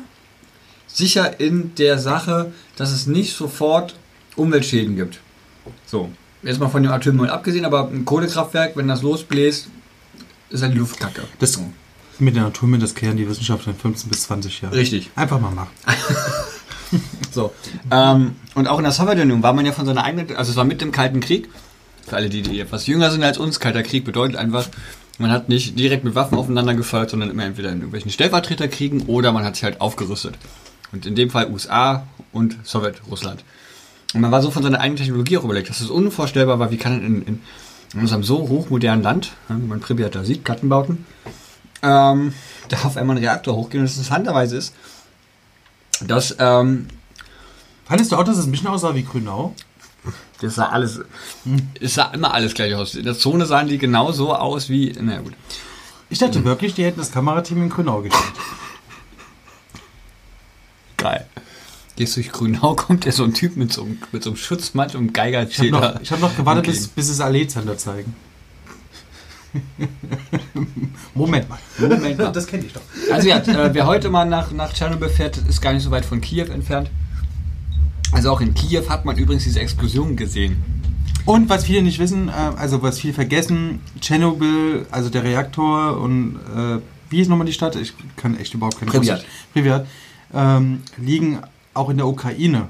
sicher in der Sache, dass es nicht sofort Umweltschäden gibt. So, jetzt mal von dem Atommüll abgesehen, aber ein Kohlekraftwerk, wenn das losbläst, ist halt die Luft kacke. Das-. Mit Natur mit das kehren die Wissenschaftler in 15 bis 20 Jahren. Richtig. Einfach mal machen. So. Ähm, und auch in der Sowjetunion war man ja von seiner eigenen, also es war mit dem Kalten Krieg. Für alle, die, die etwas jünger sind als uns, Kalter Krieg bedeutet einfach, man hat nicht direkt mit Waffen aufeinander gefeuert, sondern immer entweder in irgendwelchen Stellvertreterkriegen oder man hat sich halt aufgerüstet. Und in dem Fall USA und Sowjetrussland. Und man war so von seiner eigenen Technologie auch überlegt, dass es unvorstellbar war, wie kann in, in, in unserem so hochmodernen Land, wie man Pripyat da sieht, Plattenbauten, ähm, da auf einmal ein Reaktor hochgehen. Und das interessanterweise ist, dass ähm, Fandest du auch, dass es ein bisschen aussah wie Grünau? Das sah alles. Es sah immer alles gleich aus. In der Zone sahen die genau so aus wie. Na gut. Ich dachte wirklich, die hätten das Kamerateam in Grünau geschickt. Geil. Gehst durch Grünau, kommt ja so ein Typ mit so einem, mit so einem Schutzmantel und Ich habe noch, ich hab noch gewartet, Okay. bis, bis es Allee-Zander zeigen. Moment mal. Moment mal. Das kenne ich doch. Also ja, äh, wer heute mal nach, nach Tschernobyl fährt, ist gar nicht so weit von Kiew entfernt. Also auch in Kiew hat man übrigens diese Explosion gesehen. Und was viele nicht wissen, äh, also was viele vergessen, Tschernobyl, also der Reaktor und äh, wie ist nochmal die Stadt? Ich kann echt überhaupt keine. Russisch. Pripyat. Ähm, liegen auch in der Ukraine.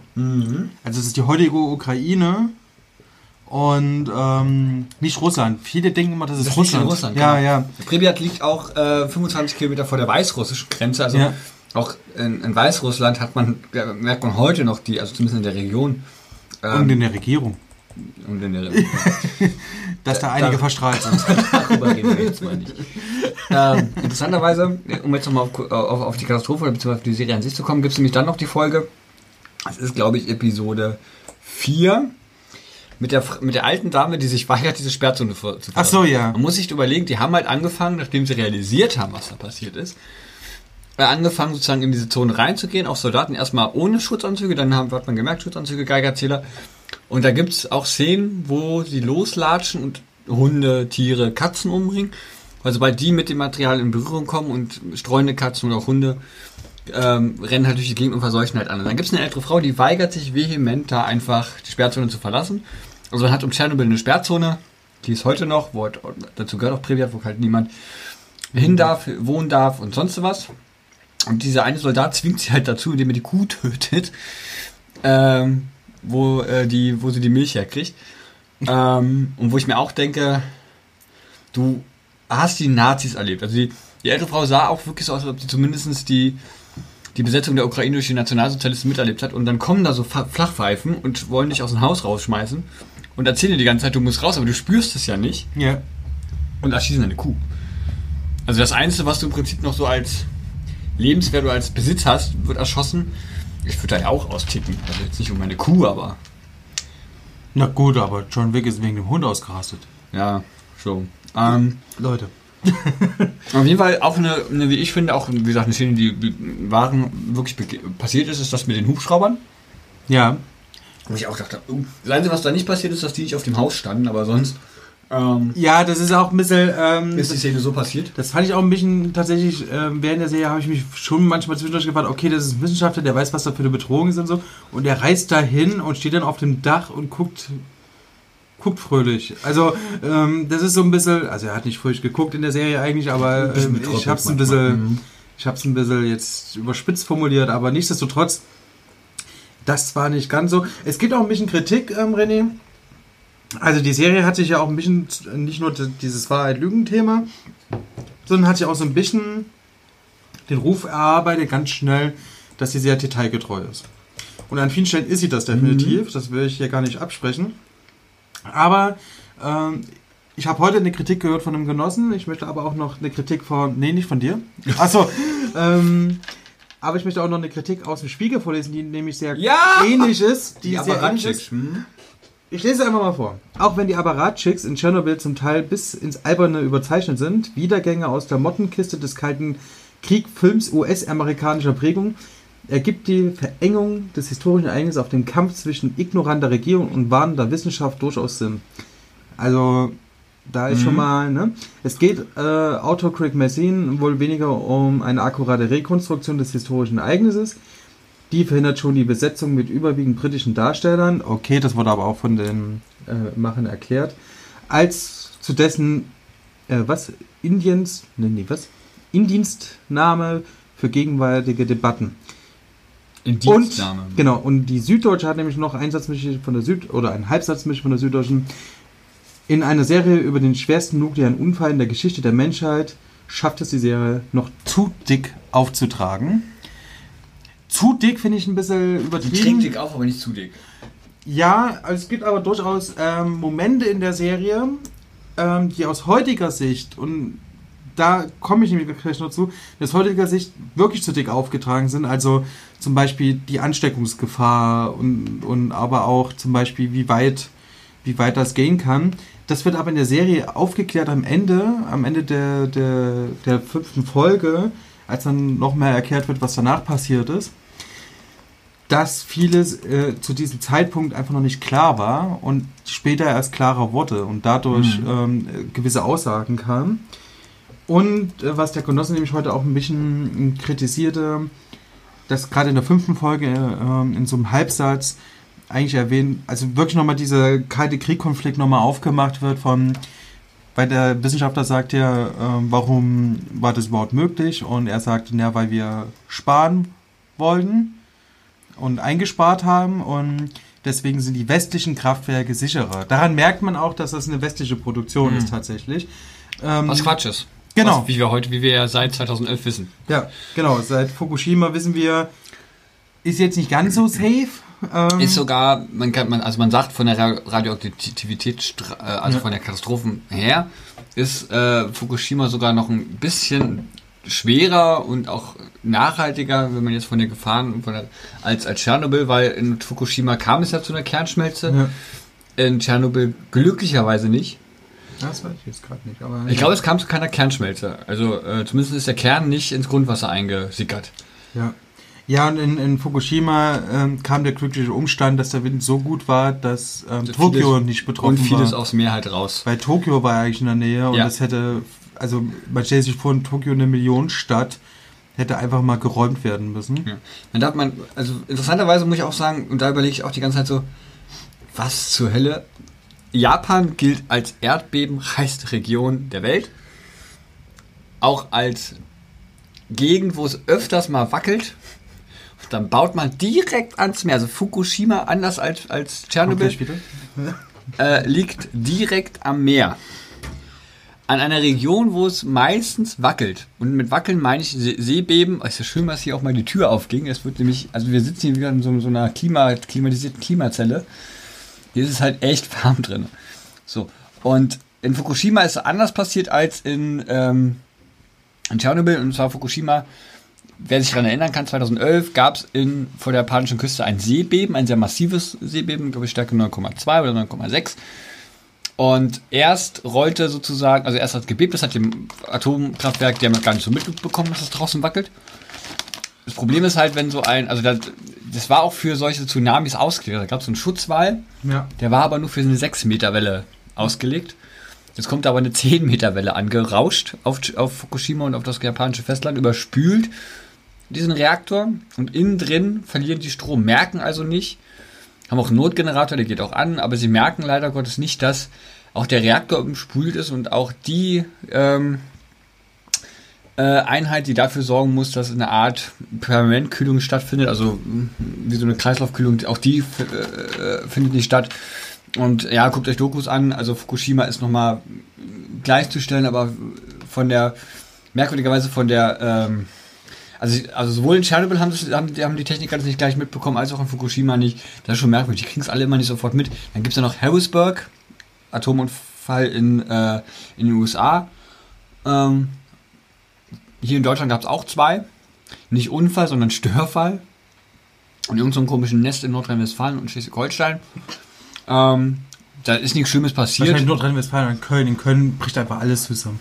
Also es ist die heutige Ukraine und ähm, nicht Russland. Viele denken immer, das ist Das liegt in Russland. Russland, ja, genau. ja. Pripyat liegt auch äh, 25 Kilometer vor der weißrussischen Grenze. Also Ja. auch in, in Weißrussland hat man, merkt man heute noch die, also zumindest in der Region. ähm, Und in der Regierung. und in der Dass da Da- einige da- verstrahlt sind. Darüber reden wir jetzt mal nicht. ähm, interessanterweise, um jetzt nochmal auf, auf, auf die Katastrophe oder beziehungsweise auf die Serie an sich zu kommen, gibt es nämlich dann noch die Folge, das ist glaube ich Episode 4, mit der, mit der alten Dame, die sich weigert, diese Sperrzone zu Ach so, ja. Man muss sich überlegen, die haben halt angefangen, nachdem sie realisiert haben, was da passiert ist, äh, angefangen sozusagen in diese Zone reinzugehen, auch Soldaten erstmal ohne Schutzanzüge, dann haben, hat man gemerkt, Schutzanzüge, Geigerzähler. Und da gibt es auch Szenen, wo sie loslatschen und Hunde, Tiere, Katzen umbringen. Also sobald die mit dem Material in Berührung kommen und streunende Katzen oder auch Hunde ähm, rennen halt durch die Gegend und verseuchen halt alle. Dann gibt es eine ältere Frau, die weigert sich vehement, da einfach die Sperrzone zu verlassen. Also man hat um Tschernobyl eine Sperrzone, die ist heute noch, wo halt, dazu gehört auch Pripyat, wo halt niemand hin darf, wohnen darf und sonst was. Und dieser eine Soldat zwingt sie halt dazu, indem er die Kuh tötet, ähm, wo, äh, die, wo sie die Milch herkriegt. Ähm, und wo ich mir auch denke, du hast die Nazis erlebt. Also die, die ältere Frau sah auch wirklich so aus, als ob sie zumindest die, die Besetzung der Ukraine durch die Nationalsozialisten miterlebt hat. Und dann kommen da so Flachpfeifen und wollen dich aus dem Haus rausschmeißen und erzählen dir die ganze Zeit, du musst raus, aber du spürst es ja nicht Ja. und erschießen eine Kuh. Also das Einzige, was du im Prinzip noch so als lebenswert oder als Besitz hast, wird erschossen. Ich würde da ja auch austicken. Also jetzt nicht um meine Kuh, aber Na gut, aber John Wick ist wegen dem Hund ausgerastet. ja, so. Ähm, Leute. auf jeden Fall auch eine, eine, wie ich finde, auch wie gesagt, eine Szene, die waren wirklich passiert ist, ist das mit den Hubschraubern. Ja. Wo ich auch dachte, uh, das Einzige, was da nicht passiert ist, dass die nicht auf dem Haus standen, aber sonst ähm, Ja, das ist auch ein bisschen. Ähm, ist die Szene so passiert. Das fand ich auch ein bisschen tatsächlich, ähm, während der Serie habe ich mich schon manchmal zwischendurch gefragt, okay, das ist ein Wissenschaftler, der weiß, was da für eine Bedrohung ist und so. Und der reist da hin und steht dann auf dem Dach und guckt, guckt fröhlich. Also, ähm, das ist so ein bisschen, also er hat nicht fröhlich geguckt in der Serie eigentlich, aber ähm, ich habe es ein bisschen, Mhm. ich habe es ein bisschen jetzt überspitzt formuliert, aber nichtsdestotrotz, das war nicht ganz so. Es gibt auch ein bisschen Kritik, ähm, René. Also die Serie hat sich ja auch ein bisschen, nicht nur dieses Wahrheit-Lügen-Thema, sondern hat sich auch so ein bisschen den Ruf erarbeitet, ganz schnell, dass sie sehr detailgetreu ist. Und an vielen Stellen ist sie das definitiv, das will ich hier gar nicht absprechen. Aber ähm, ich habe heute eine Kritik gehört von einem Genossen, ich möchte aber auch noch eine Kritik von, nee, nicht von dir. Achso, ähm, aber ich möchte auch noch eine Kritik aus dem Spiegel vorlesen, die nämlich sehr Ja! ähnlich ist. Die, Die sehr ähnlich ist. Hm? Ich lese einfach mal vor. Auch wenn die Apparatschicks in Tschernobyl zum Teil bis ins Alberne überzeichnet sind, Wiedergänge aus der Mottenkiste des Kalten Krieg-Films US-amerikanischer Prägung, ergibt die Verengung des historischen Ereignisses auf den Kampf zwischen ignoranter Regierung und warnender Wissenschaft durchaus Sinn. Also, da ist schon mal, ne? Es geht äh, Autocritic Magazine wohl weniger um eine akkurate Rekonstruktion des historischen Ereignisses, die verhindert schon die Besetzung mit überwiegend britischen Darstellern. Okay, das wurde aber auch von den äh, Machern erklärt. Als zu dessen, äh, was? Indiens? Nee, nee, was? Indienstnahme für gegenwärtige Debatten. Und, Dienstnahme. genau, und die Süddeutsche hat nämlich noch einen Satz von der Süd- oder einen Halbsatz von der Süddeutschen. In einer Serie über den schwersten nuklearen Unfall in der Geschichte der Menschheit schafft es die Serie noch zu dick aufzutragen. Zu dick finde ich ein bisschen Die übertrieben. trinkt dick auf, aber nicht zu dick. Ja, also es gibt aber durchaus ähm, Momente in der Serie, ähm, die aus heutiger Sicht, und da komme ich nämlich gleich noch zu, die aus heutiger Sicht wirklich zu dick aufgetragen sind. Also zum Beispiel die Ansteckungsgefahr und, und aber auch zum Beispiel, wie weit, wie weit das gehen kann. Das wird aber in der Serie aufgeklärt am Ende, am Ende der, der, der fünften Folge, als dann noch mehr erklärt wird, was danach passiert ist dass vieles äh, zu diesem Zeitpunkt einfach noch nicht klar war und später erst klarer wurde und dadurch Mhm. ähm, äh, gewisse Aussagen kamen. Und äh, was der Genosse nämlich heute auch ein bisschen kritisierte, dass gerade in der fünften Folge äh, in so einem Halbsatz eigentlich erwähnt, also wirklich nochmal dieser kalte Kriegkonflikt nochmal aufgemacht wird von, weil der Wissenschaftler sagt ja, äh, warum war das überhaupt möglich? Und er sagt, na, weil wir sparen wollten und eingespart haben und deswegen sind die westlichen Kraftwerke sicherer. Daran merkt man auch, dass das eine westliche Produktion Mhm. ist tatsächlich. Ähm, Was Quatsch ist. Genau. Was, wie wir heute, wie wir ja seit 2011 wissen. Ja, genau. Seit Fukushima wissen wir, ist jetzt nicht ganz so safe. Ähm, Ist sogar, man kann, man, also man sagt von der Ra- Radioaktivität, äh, also von der Katastrophen her, ist äh, Fukushima sogar noch ein bisschen schwerer und auch nachhaltiger, wenn man jetzt von den Gefahren von der, als, als Tschernobyl, weil in Fukushima kam es ja zu einer Kernschmelze, ja. in Tschernobyl glücklicherweise nicht. Das weiß ich jetzt gerade nicht. Aber Ich glaube, es kam zu keiner Kernschmelze. Also äh, zumindest ist der Kern nicht ins Grundwasser eingesickert. Ja. Ja, und in, in Fukushima ähm, kam der glückliche Umstand, dass der Wind so gut war, dass ähm, Vieles- Tokio nicht betroffen Und vieles war. aufs Meer halt raus. Weil Tokio war eigentlich in der Nähe und Ja. das hätte, also man stellt sich vor, in Tokio eine Millionenstadt hätte einfach mal geräumt werden müssen. Ja. Dann darf man, also interessanterweise muss ich auch sagen, und da überlege ich auch die ganze Zeit so, was zur Hölle? Japan gilt als erdbebenreichste Region der Welt. Auch als Gegend, wo es öfters mal wackelt. Dann baut man direkt ans Meer. Also Fukushima, anders als, als Tschernobyl, wieder. äh, liegt direkt am Meer. An einer Region, wo es meistens wackelt. Und mit wackeln meine ich See- Seebeben. Es ist ja schön, dass hier auch mal die Tür aufging. Es wird nämlich, also wir sitzen hier wieder in so, so einer Klima, klimatisierten Klimazelle. Hier ist es halt echt warm drin. So. Und in Fukushima ist es anders passiert als in, ähm, in Tschernobyl. Und zwar Fukushima, wer sich daran erinnern kann, 2011 gab es in, vor der japanischen Küste ein Seebeben, ein sehr massives Seebeben, glaube ich Stärke 9,2 oder 9,6. Und erst rollte sozusagen, also erst hat es gebebt, das hat dem Atomkraftwerk, die haben das gar nicht so mitbekommen, dass es draußen wackelt. Das Problem ist halt, wenn so ein, also das, das war auch für solche Tsunamis ausgelegt. Da gab es so einen Schutzwall, Ja. der war aber nur für eine 6 Meter Welle ausgelegt. Jetzt kommt aber eine 10 Meter Welle angerauscht auf, auf Fukushima und auf das japanische Festland, überspült diesen Reaktor und innen drin verlieren die Strom, merken also nicht, haben auch einen Notgenerator, der geht auch an, aber sie merken leider Gottes nicht, dass auch der Reaktor umspült ist und auch die ähm, äh, Einheit, die dafür sorgen muss, dass eine Art Permanentkühlung stattfindet, also mh, wie so eine Kreislaufkühlung, auch die äh, äh, findet nicht statt. Und ja, guckt euch Dokus an, also Fukushima ist nochmal gleichzustellen, aber von der, merkwürdigerweise von der, ähm, also, also sowohl in Tschernobyl haben, haben, die, haben die Techniker das nicht gleich mitbekommen, als auch in Fukushima nicht. Das ist schon merkwürdig, die kriegen es alle immer nicht sofort mit. Dann gibt es ja noch Harrisburg, Atomunfall in, äh, in den USA. Ähm, hier in Deutschland gab es auch zwei. Nicht Unfall, sondern Störfall. Und irgendeinem so einem komischen Nest in Nordrhein-Westfalen und Schleswig-Holstein. Ähm, da ist nichts Schlimmes passiert. Wahrscheinlich Nordrhein-Westfalen und Köln. In Köln bricht einfach alles zusammen.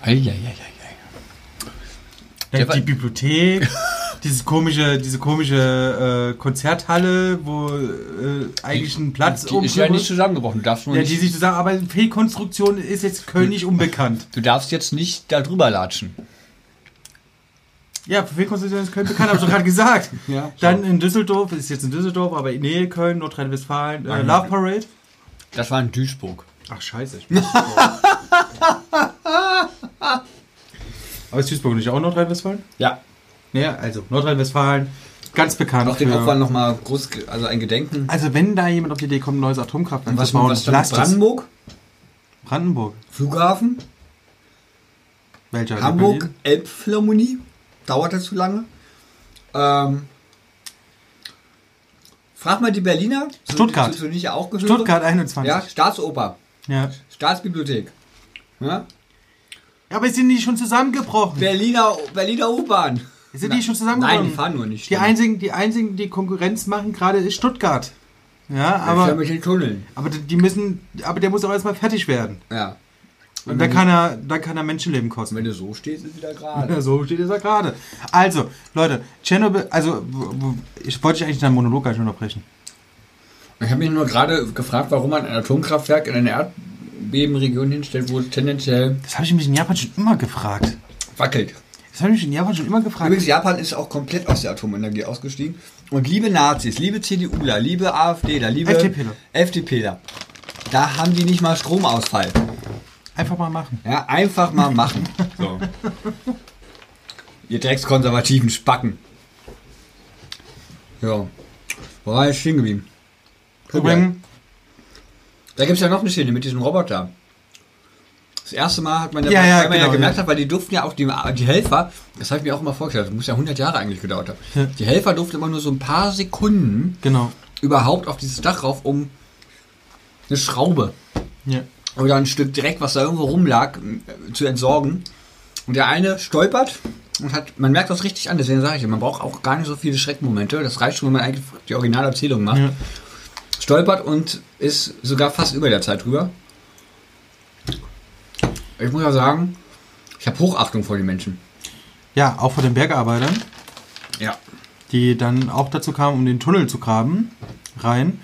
Eieieiei. Ja, die Bibliothek, dieses komische, diese komische äh, Konzerthalle, wo äh, eigentlich ein Platz Die ist ja nicht zusammengebrochen. Du darfst, nur ja, nicht, die sich zusammen, aber Fehlkonstruktion ist jetzt Köln nicht unbekannt. du darfst jetzt nicht da drüber latschen. Ja, Fehlkonstruktion ist Köln bekannt, habe ich doch gerade gesagt. Ja, Dann in Düsseldorf, ist jetzt in Düsseldorf, aber in Nähe Köln, Nordrhein-Westfalen, äh. Love Parade. Das war in Duisburg. Ach scheiße. Ich Aber ist Duisburg nicht auch Nordrhein-Westfalen? Ja. Ja, also Nordrhein-Westfalen, ganz bekannt. Auch den Opfern nochmal groß, also ein Gedenken. Also wenn da jemand auf die Idee kommt, ein neues Atomkraftwerk zu bauen, was lasst es. Brandenburg? Brandenburg. Flughafen? Welcher? Hamburg, Berlin? Elbphilharmonie. Dauert das zu lange? Ähm, frag mal die Berliner. zu- Stuttgart. Zu, zu, gehöre. Stuttgart 21. Ja, Staatsoper. ja. Staatsbibliothek. Ja? Ja, aber sind die schon zusammengebrochen? Berliner, Berliner U-Bahn. Sind die schon zusammengebrochen? Nein, die fahren nur nicht. Die stimmt. einzigen, die einzigen, die Konkurrenz machen gerade ist Stuttgart. Ja, aber mit den Tunneln. aber die müssen, aber der muss auch erstmal fertig werden. Ja. Und dann kann er, dann kann er Menschenleben kosten. Wenn du so stehst, ist wieder gerade. Ja, so steht es ja gerade. Also, Leute, Tschernobyl, also, ich wollte dich eigentlich deinen Monolog gar nicht unterbrechen. Ich habe mich nur gerade gefragt, warum man ein Atomkraftwerk in eine Erdbebenregion hinstellt, wo es tendenziell Das habe ich mich in Japan schon immer gefragt. wackelt. Das habe ich mich in Japan schon immer gefragt. Übrigens, Japan ist auch komplett aus der Atomenergie ausgestiegen. Und liebe Nazis, liebe CDUler, liebe AfDler, liebe FDPler. FDPler, da haben die nicht mal Stromausfall. Einfach mal machen. Ja, einfach mal machen. So. Ihr dreckskonservativen Spacken. Ja. Wo war ich stehen geblieben? Übrigens, Da gibt es ja noch eine Szene mit diesem Roboter. Das erste Mal hat man ja, Ja, ja, man ja genau, gemerkt ja. hat, weil die durften ja auch, die, die Helfer, das habe ich mir auch immer vorgestellt, das muss ja 100 Jahre eigentlich gedauert haben. Ja. Die Helfer durften immer nur so ein paar Sekunden genau. überhaupt auf dieses Dach rauf, um eine Schraube Ja. oder ein Stück Dreck, was da irgendwo rumlag, zu entsorgen. Und der eine stolpert und hat, man merkt das richtig an, deswegen sage ich, man braucht auch gar nicht so viele Schreckmomente. Das reicht schon, wenn man eigentlich die Originalerzählung macht. Ja. Stolpert und ist sogar fast über der Zeit drüber. Ich muss ja sagen, ich habe Hochachtung vor den Menschen. ja, auch vor den Bergarbeitern, Ja. die dann auch dazu kamen, um den Tunnel zu graben, rein.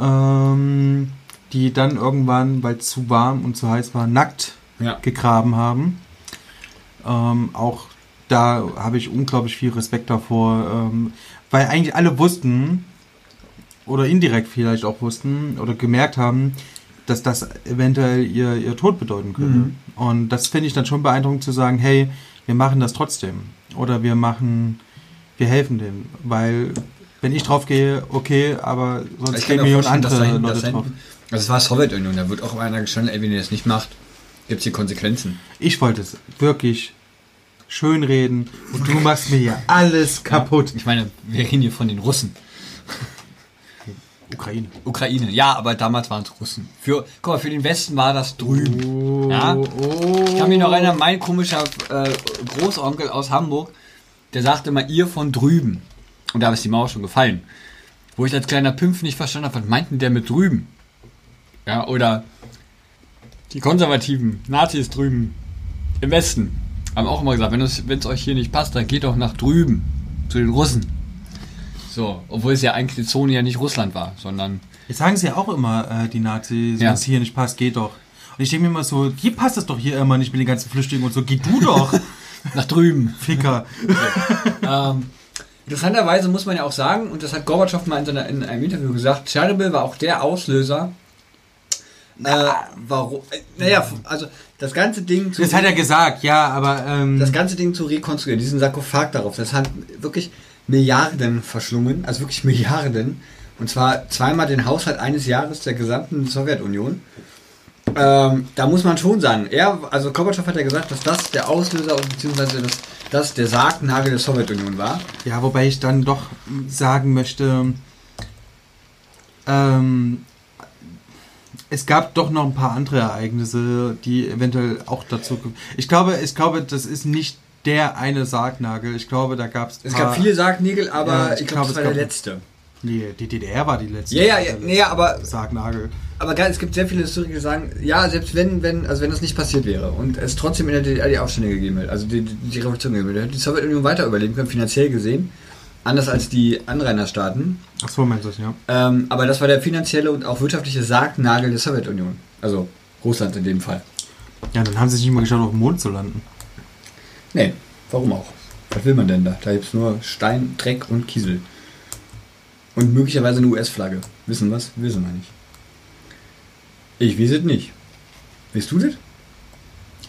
Ähm, die dann irgendwann, weil es zu warm und zu heiß war, nackt Ja. gegraben haben. Ähm, auch da habe ich unglaublich viel Respekt davor, ähm, weil eigentlich alle wussten oder indirekt vielleicht auch wussten oder gemerkt haben, dass das eventuell ihr, ihr Tod bedeuten könnte. Mhm. Und das finde ich dann schon beeindruckend zu sagen, hey, wir machen das trotzdem. Oder wir machen, wir helfen denen. Weil wenn ich drauf gehe, okay, aber sonst gehen Millionen andere hinten, Leute da drauf. also es war Sowjetunion, da wird auch einer gestanden, ey, wenn ihr das nicht macht, gibt es hier Konsequenzen. Ich wollte es wirklich schön reden und du machst mir hier alles kaputt. Ich meine, wir reden hier von den Russen. Ukraine. Ukraine, ja, aber damals waren es Russen. Für, guck mal, für den Westen war das drüben. Oh, Ja. oh. Ich kann mich noch erinnern, mein komischer äh, Großonkel aus Hamburg, der sagte mal, ihr von drüben. Und da ist die Mauer schon gefallen. Wo ich als kleiner Pimpf nicht verstanden habe, was meinten der mit drüben? Ja, oder die konservativen Nazis drüben im Westen haben auch immer gesagt, wenn es euch hier nicht passt, dann geht doch nach drüben zu den Russen. So, obwohl es ja eigentlich die Zone ja nicht Russland war, sondern Jetzt sagen sie ja auch immer, äh, die Nazis, Ja. wenn es hier nicht passt, geht doch. Und ich denke mir immer so, hier passt es doch hier immer nicht mit den ganzen Flüchtlingen und so, geh du doch, nach drüben. Ficker. Ähm, interessanterweise muss man ja auch sagen, und das hat Gorbatschow mal in, seiner, in einem Interview gesagt, Tschernobyl war auch der Auslöser, äh, warum, äh, naja, also das ganze Ding zu, Das hat er gesagt, ja, aber ähm, das ganze Ding zu rekonstruieren, diesen Sarkophag darauf, das hat wirklich Milliarden verschlungen, also wirklich Milliarden, und zwar zweimal den Haushalt eines Jahres der gesamten Sowjetunion. Ähm, da muss man schon sagen, er, also Gorbatschow hat ja gesagt, dass das der Auslöser beziehungsweise das, das der Sargnagel der Sowjetunion war. ja, wobei ich dann doch sagen möchte, ähm, es gab doch noch ein paar andere Ereignisse, die eventuell auch dazu. Ich glaube, ich glaube, das ist nicht der eine Sargnagel. Ich glaube, da gab Es gab viele Sargnägel, aber Ja, ich ich glaube, glaub, das es war der letzte. Nee, die DDR war die letzte. Ja, ja, ja, nee, ja, aber, Sargnagel. aber geil, es gibt sehr viele Historiker, die sagen, ja, selbst wenn, wenn, also wenn das nicht passiert wäre und es trotzdem in der DDR die Aufstände gegeben hätte, also die, die, Revolution gegeben hätte, hätte die Sowjetunion weiter überleben können, finanziell gesehen, anders als die Anrainerstaaten. Ach so, meinst du ja. Ähm, aber das war der finanzielle und auch wirtschaftliche Sargnagel der Sowjetunion. Also Russland in dem Fall. Ja, dann haben sie sich nicht mal geschafft, auf dem Mond zu landen. Nee, warum auch? Was will man denn da? Da gibt es nur Stein, Dreck und Kiesel. Und möglicherweise eine US-Flagge. Wissen was? Wissen wir nicht. Ich weiß es nicht. Weißt du das?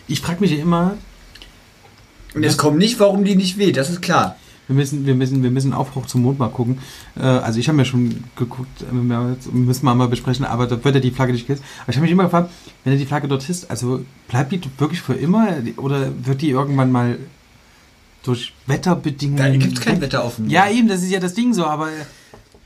Ich frage mich ja immer, Und es kommt nicht, warum die nicht weht, das ist klar. Wir müssen, wir müssen, wir müssen Aufbruch zum Mond mal gucken. Äh, also ich habe mir schon geguckt, äh, wir müssen wir mal besprechen, aber da wird ja die Flagge nicht gehisst. Aber ich habe mich immer gefragt, wenn er die Flagge dort hisst, also bleibt die wirklich für immer oder wird die irgendwann mal durch Wetterbedingungen... Da gibt es kein Wetter auf dem Mond. Ja, eben, das ist ja das Ding so, aber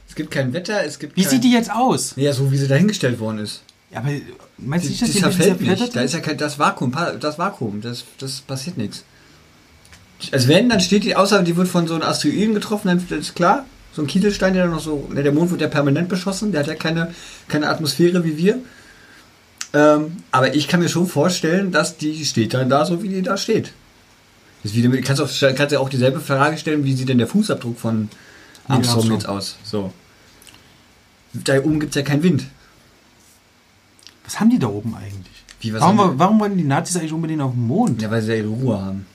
Es gibt kein Wetter, es gibt wie kein... sieht die jetzt aus? Ja, so wie sie dahingestellt worden ist. Ja, aber meinst du nicht, dass die die zerfällt nicht. Da ist ja kein, das Vakuum, das Vakuum, das, das passiert nichts. Also wenn, dann steht die, außer die wird von so einem Asteroiden getroffen, dann ist klar, so ein Kieselstein, der dann noch so, der Mond wird ja permanent beschossen, der hat ja keine, keine Atmosphäre wie wir. Ähm, aber ich kann mir schon vorstellen, dass die steht dann da so, wie die da steht. Das wieder, mit- kannst, auch, kannst ja auch dieselbe Frage stellen, wie sieht denn der Fußabdruck von Armstrong Armstrong. jetzt aus? So. Da oben gibt es ja keinen Wind. Was haben die da oben eigentlich? Wie, Warum, warum wollen die Nazis eigentlich unbedingt auf den Mond? Ja, weil sie ja ihre Ruhe haben.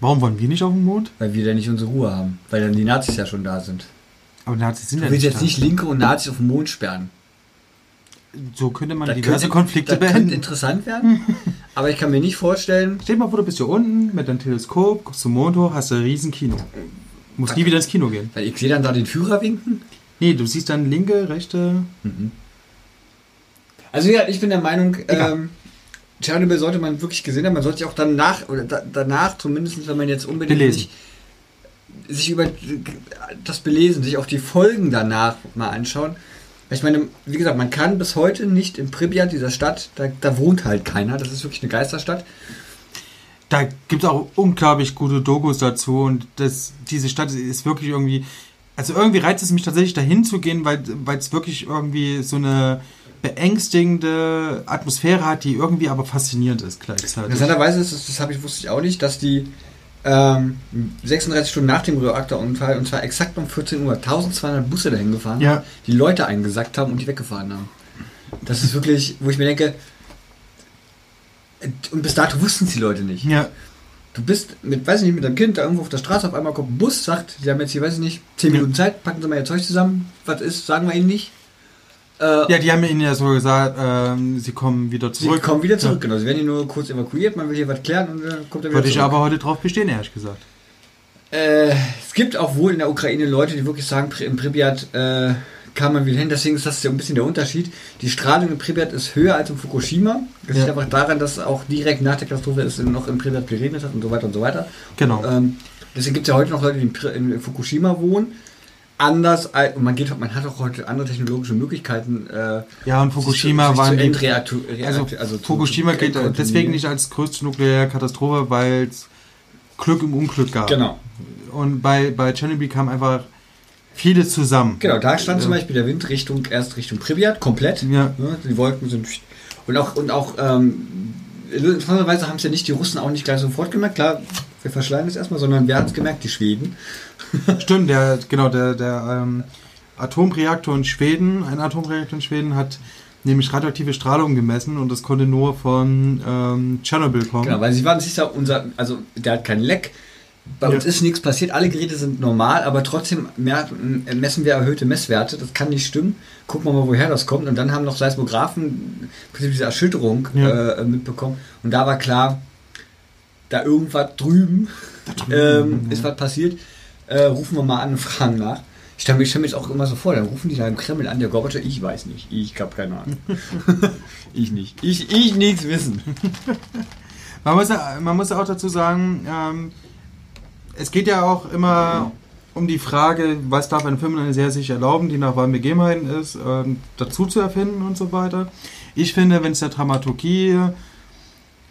Warum wollen wir nicht auf den Mond? Weil wir da nicht unsere Ruhe haben. Weil dann die Nazis ja schon da sind. Aber Nazis sind Du ja willst nicht jetzt da. nicht Linke und Nazis auf den Mond sperren. So könnte man Das diverse könnte- Konflikte das könnte beenden. interessant werden. aber ich kann mir nicht vorstellen, Stell dir mal vor, du bist hier unten mit deinem Teleskop, guckst zum Mond hoch, hast ein riesen Kino. Musst nie wieder ins Kino gehen. weil ich sehe dann da den Führer winken. Nee, du siehst dann linke, rechte. Also ja, ich bin der Meinung, ähm, Tschernobyl sollte man wirklich gesehen haben. Man sollte sich auch danach, oder da, danach zumindest, wenn man jetzt unbedingt Belesen. nicht sich über das belesen, sich auch die Folgen danach mal anschauen. Ich meine, wie gesagt, man kann bis heute nicht in Pripyat, dieser Stadt, da, da wohnt halt keiner. Das ist wirklich eine Geisterstadt. Da gibt es auch unglaublich gute Dokus dazu und das, diese Stadt ist wirklich irgendwie. Also irgendwie reizt es mich tatsächlich dahin zu gehen, weil es wirklich irgendwie so eine beängstigende Atmosphäre hat, die irgendwie aber faszinierend ist gleichzeitig. Interessanterweise ist es, das habe ich, wusste ich auch nicht, dass die ähm, 36 Stunden nach dem Reaktorunfall, und zwar exakt um 14 Uhr, 1200 Busse dahin gefahren Ja. haben, die Leute eingesackt haben und die weggefahren haben. Das ist wirklich, wo ich mir denke, und bis dato wussten es die Leute nicht. Ja, Du bist mit, weiß ich nicht, mit deinem Kind da irgendwo auf der Straße, auf einmal kommt ein Bus, sagt, die haben jetzt hier, weiß ich nicht, 10 Ja. Minuten Zeit, packen Sie mal Ihr Zeug zusammen, was ist, sagen wir Ihnen nicht. Äh, ja, die haben ihnen ja so gesagt, ähm, sie kommen wieder Sie zurück. kommen wieder zurück, genau. Sie werden hier nur kurz evakuiert, man will hier was klären und dann kommt er wieder Würde ich aber heute drauf bestehen, ehrlich gesagt. Äh, es gibt auch wohl in der Ukraine Leute, die wirklich sagen, in Pripyat äh, kann man wieder hin. Deswegen ist das ja ein bisschen der Unterschied. Die Strahlung in Pripyat ist höher als in Fukushima. Das Ja. liegt einfach daran, dass auch direkt nach der Katastrophe es noch in Pripyat geregnet hat und so weiter und so weiter. Genau. Ähm, deswegen gibt es ja heute noch Leute, die in, in Fukushima wohnen. Anders, man, geht, man hat auch heute andere technologische Möglichkeiten. Äh, Ja, und Fukushima Endreaktu- also, also Fukushima gilt entkontaminieren. deswegen nicht als größte nukleare Katastrophe, weil es Glück im Unglück gab. Genau. Und bei, bei Chernobyl kam einfach vieles zusammen. Genau, da stand zum Ja. Beispiel der Wind Richtung, erst Richtung Pripyat, komplett. Ja. Ne, die Wolken sind. Und auch, und auch ähm, interessanterweise haben es ja nicht die Russen auch nicht gleich sofort gemerkt. Klar, wir verschleiern es erstmal, sondern wer hat es gemerkt? Die Schweden. Stimmt, der, genau, der, der ähm, Atomreaktor in Schweden, ein Atomreaktor in Schweden hat nämlich radioaktive Strahlung gemessen und das konnte nur von ähm, Tschernobyl kommen. Genau, weil sie waren sich da unser, also der hat kein Leck. Bei Ja. uns ist nichts passiert, alle Geräte sind normal, aber trotzdem messen wir erhöhte Messwerte. Das kann nicht stimmen. Gucken wir mal, woher das kommt. Und dann haben noch Seismographen diese Erschütterung Ja. äh, mitbekommen. Und da war klar, da irgendwas drüben, ähm, ist was passiert. Äh, rufen wir mal an und fragen nach. Ich stelle mir, stell mir jetzt auch immer so vor, dann rufen die da im Kreml an, der Gorbatschow, ich weiß nicht, ich habe keine Ahnung. ich nicht. Ich, ich nichts wissen. Man muss, ja, man muss ja auch dazu sagen, ähm, es geht ja auch immer um die Frage, was darf ein Film und eine Serie sich erlauben, die nach wahren Begebenheiten ist, ähm, dazu zu erfinden und so weiter. Ich finde, wenn es der Dramaturgie,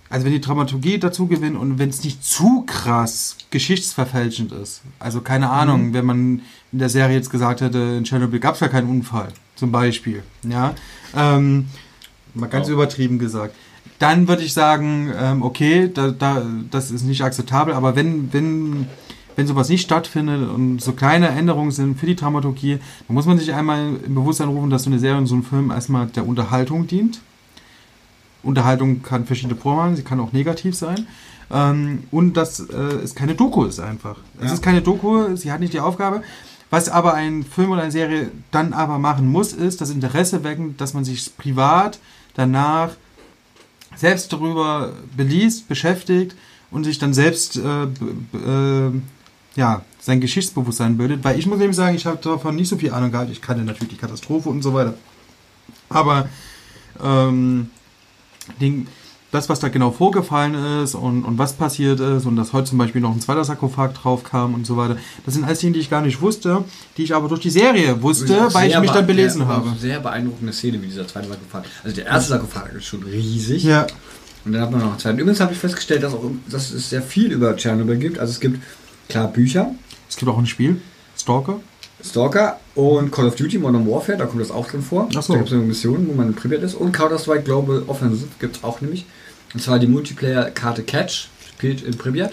also wenn die Dramaturgie dazu gewinnt und wenn es nicht zu krass geschichtsverfälschend ist, also keine Ahnung, wenn man in der Serie jetzt gesagt hätte, in Tschernobyl gab es ja keinen Unfall, zum Beispiel, ja, ähm, mal ganz Wow. übertrieben gesagt dann würde ich sagen, ähm, okay, da, da, das ist nicht akzeptabel, aber wenn, wenn, wenn sowas nicht stattfindet und so kleine Änderungen sind für die Dramaturgie, dann muss man sich einmal im Bewusstsein rufen, dass so eine Serie und so ein Film erstmal der Unterhaltung dient. Unterhaltung kann verschiedene Formen haben, sie kann auch negativ sein. Ähm, und dass äh, es keine Doku ist einfach. Es Ja. ist keine Doku, sie hat nicht die Aufgabe. Was aber ein Film oder eine Serie dann aber machen muss, ist das Interesse wecken, dass man sich privat danach selbst darüber beliest, beschäftigt und sich dann selbst äh, äh, ja, sein Geschichtsbewusstsein bildet. Weil ich muss nämlich sagen, ich habe davon nicht so viel Ahnung gehabt. Ich kannte natürlich die Katastrophe und so weiter. Aber ähm, den, das, was da genau vorgefallen ist und, und was passiert ist und dass heute zum Beispiel noch ein zweiter Sarkophag drauf kam und so weiter, das sind alles Dinge, die ich gar nicht wusste, die ich aber durch die Serie wusste, weil ich mich dann belesen habe. Sehr beeindruckende Szene, wie dieser zweite Sarkophag. Also der erste Sarkophag ist schon riesig. Ja, Und dann hat man noch einen zweiten. Übrigens habe ich festgestellt, dass, auch, dass es sehr viel über Tschernobyl gibt. Also es gibt klar Bücher, es gibt auch ein Spiel, Stalker. Stalker und Call of Duty Modern Warfare, da kommt das auch drin vor. Ach so. Da gibt es eine Mission, wo man in Pripyat ist. Und Counter-Strike Global Offensive gibt es auch nämlich. Und zwar die Multiplayer-Karte Catch, spielt in Pripyat.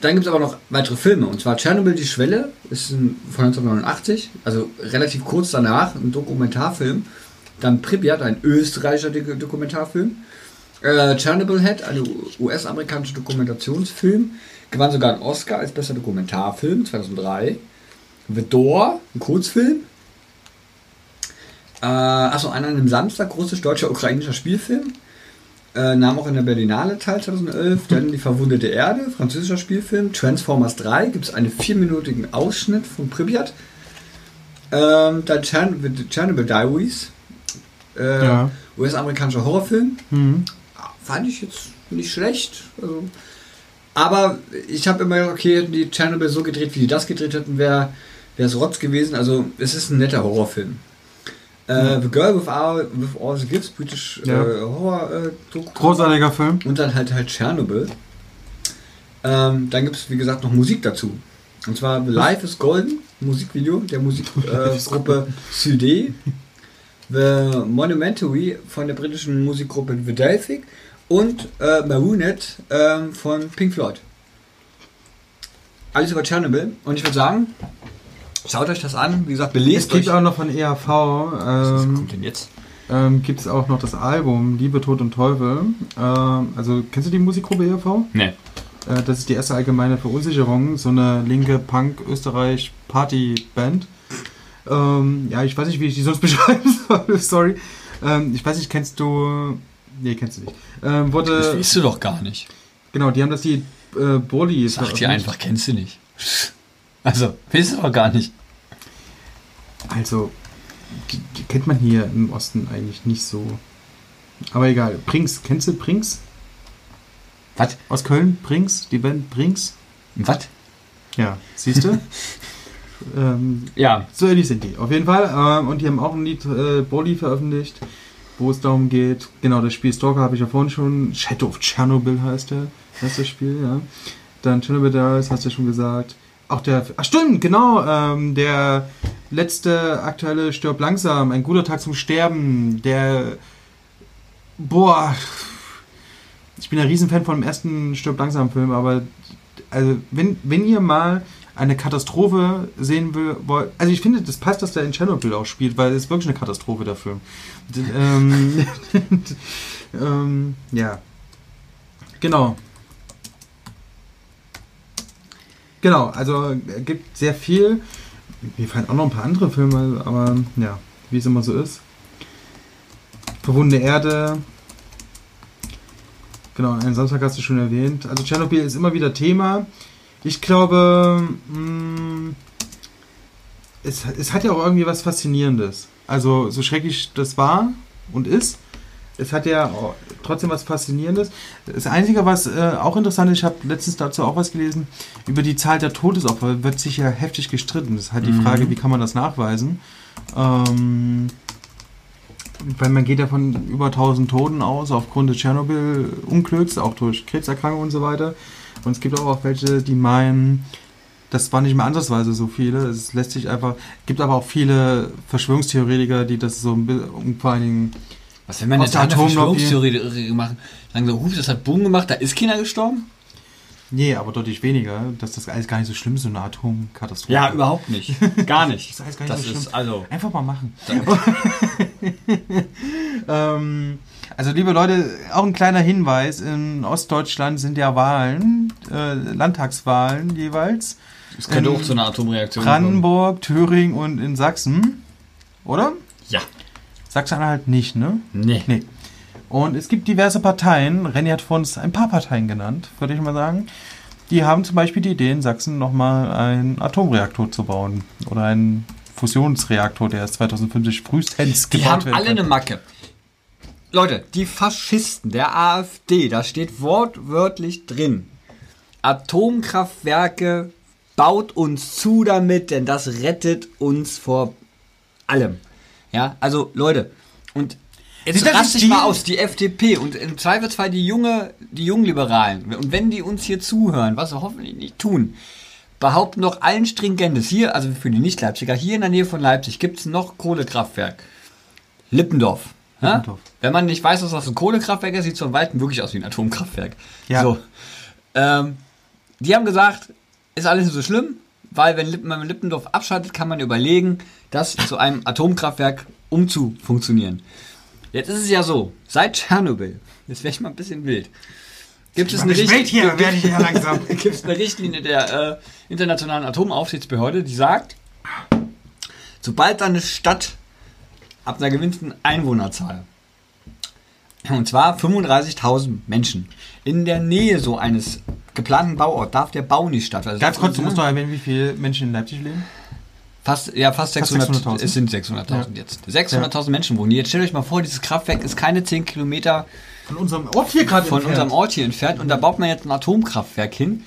Dann gibt es aber noch weitere Filme. Und zwar Tschernobyl, die Schwelle, ist ein, von 1989, also relativ kurz danach, ein Dokumentarfilm. Dann Pripyat, ein österreichischer Dok- Dokumentarfilm. Äh, Chernobyl Head, ein US-amerikanischer Dokumentationsfilm. Gewann sogar einen Oscar als bester Dokumentarfilm 2003. The Door, ein Kurzfilm. Äh, achso, einer an einem Samstag, russisch, deutscher, ukrainischer Spielfilm. Äh, nahm auch in der Berlinale teil 2011. Dann Die verwundete Erde, französischer Spielfilm. Transformers 3, gibt es einen vierminütigen Ausschnitt von Pripyat. Ähm, dann Chern Chernobyl Diaries, äh, Ja. US-amerikanischer Horrorfilm. Mhm. Fand ich jetzt nicht schlecht. Also, aber ich habe immer gedacht, okay, hätten die Chernobyl so gedreht, wie die das gedreht hätten, wäre es Rotz gewesen. Also es ist ein netter Horrorfilm. Äh, The Girl with All, with all the Gifts, British Ja. äh, Horror äh. Großartiger Film. Und dann halt halt Tschernobyl. Ähm, dann gibt es, wie gesagt, noch Musik dazu. Und zwar The Life is Golden, Musikvideo der Musikgruppe äh, Sudé. The Monumentary von der britischen Musikgruppe The Delphic. Und äh, Marooned ähm, von Pink Floyd. Alles über Tschernobyl. Und ich würde sagen, schaut euch das an. Wie gesagt, Es belest gibt euch. auch noch von Was ähm, kommt denn jetzt? ähm, gibt es auch noch das Album Liebe, Tod und Teufel. Ähm, also, kennst du die Musikgruppe ERV? Nee. Äh, das ist die erste allgemeine Verunsicherung, so eine linke Punk-Österreich-Party-Band. Ähm, ja, ich weiß nicht, wie ich die sonst beschreiben soll, sorry. Ähm, ich weiß nicht, kennst du... Nee, kennst du nicht. Ähm, Das wurde, weißt du doch gar nicht. genau, die haben das die äh, Burli Sag dir einfach, kennst du nicht. Also, weißt du doch gar nicht. Also, kennt man hier im Osten eigentlich nicht so. Aber egal. Brinks, kennst du Brinks? Was? Aus Köln? Brinks? Die Band Brinks? Was? Ja, siehst du? ähm, Ja. so ähnlich sind die. Auf jeden Fall. Ähm, und die haben auch ein Lied, äh, Boli, veröffentlicht, wo es darum geht. Genau, das Spiel Stalker habe ich ja vorhin schon. Shadow of Chernobyl heißt, der, heißt das Spiel, ja. Dann Chernobyl Diaries, hast du ja schon gesagt. Auch der, ach stimmt, genau, ähm, der letzte aktuelle Stirb langsam, ein guter Tag zum Sterben, der, boah, ich bin ein Riesenfan von dem ersten Stirb langsam Film, aber also wenn, wenn ihr mal eine Katastrophe sehen will, wollt, also ich finde, das passt, dass der in Chernobyl auch spielt, weil es ist wirklich eine Katastrophe, der Film. Ähm, ähm, ja. Genau. Genau, also äh, gibt sehr viel. Mir fallen auch noch ein paar andere Filme, aber ja, wie es immer so ist. Verwundene Erde. Genau, einen Samstag hast du schon erwähnt. Also Tschernobyl ist immer wieder Thema. Ich glaube, mh, es, es hat ja auch irgendwie was Faszinierendes. Also so schrecklich das war und ist, es hat ja trotzdem was Faszinierendes. Das Einzige, was äh, auch interessant ist, ich habe letztens dazu auch was gelesen, über die Zahl der Todesopfer wird sich ja heftig gestritten. Das ist halt die Mhm. Frage, wie kann man das nachweisen? Ähm, weil man geht ja von über 1000 Toten aus aufgrund des Tschernobyl-Unglücks, auch durch Krebserkrankungen und so weiter. Und es gibt auch welche, die meinen, das war nicht mehr ansatzweise so viele. Es lässt sich einfach. gibt aber auch viele Verschwörungstheoretiker, die das so ein bisschen, vor allen Dingen. Was, wenn man jetzt der eine. Verschwörungstheorie machen, sagen so, das hat Boom gemacht, da ist keiner gestorben? Nee, aber deutlich weniger, dass das alles gar nicht so schlimm ist, so eine Atomkatastrophe. Ja, überhaupt nicht. Gar nicht. Das ist alles gar nicht Das so schlimm. ist, also, Einfach mal machen. ähm, also, liebe Leute, auch ein kleiner Hinweis: In Ostdeutschland sind ja Wahlen, äh, Landtagswahlen jeweils. es könnte in auch zu einer Atomreaktion kommen. Brandenburg, Thüringen und in Sachsen. Oder? Ja. Sachsen-Anhalt nicht, ne? Nee. Nee. Und es gibt diverse Parteien, Renny hat vor uns ein paar Parteien genannt, würde ich mal sagen. Die haben zum Beispiel die Idee, in Sachsen nochmal einen Atomreaktor zu bauen. Oder einen Fusionsreaktor, der erst 2050 frühestens Die gebaut haben werden alle kann. eine Macke. Leute, die Faschisten der AfD, da steht wortwörtlich drin. Atomkraftwerke baut uns zu damit, denn das rettet uns vor allem. Ja, also Leute, und jetzt raste nicht ich mal aus, die FDP und im Zweifelsfall die junge, die Jungliberalen. Und wenn die uns hier zuhören, was sie hoffentlich nicht tun, behaupten doch allen Stringentes hier, also für die Nicht-Leipziger, hier in der Nähe von Leipzig gibt es noch Kohlekraftwerk. Lippendorf. Lippendorf. Wenn man nicht weiß, dass das ein Kohlekraftwerk ist, sieht es von Weitem wirklich aus wie ein Atomkraftwerk. Ja. So. Ähm, die haben gesagt, ist alles nicht so schlimm, weil wenn man Lippendorf abschaltet, kann man überlegen, das zu einem Atomkraftwerk umzufunktionieren. Jetzt ist es ja so, seit Tschernobyl, jetzt wäre ich mal ein bisschen wild, gibt es eine, Richt- hier, gibt es Richtlinie der äh, Internationalen Atomaufsichtsbehörde, die sagt, sobald eine Stadt ab einer gewinnten Einwohnerzahl, und zwar 35.000 Menschen, in der Nähe so eines geplanten Bauorts darf der Bau nicht stattfinden. Also Ganz kurz, du musst noch erwähnen, wie viele Menschen in Leipzig leben? Fast, ja, fast Fast 600, 600.000. es sind 600.000 jetzt. 600.000 Menschen wohnen hier. Jetzt stellt euch mal vor, dieses Kraftwerk ist keine 10 Kilometer Von unserem Ort hier gerade von entfernt. unserem Ort hier entfernt und da baut man jetzt ein Atomkraftwerk hin.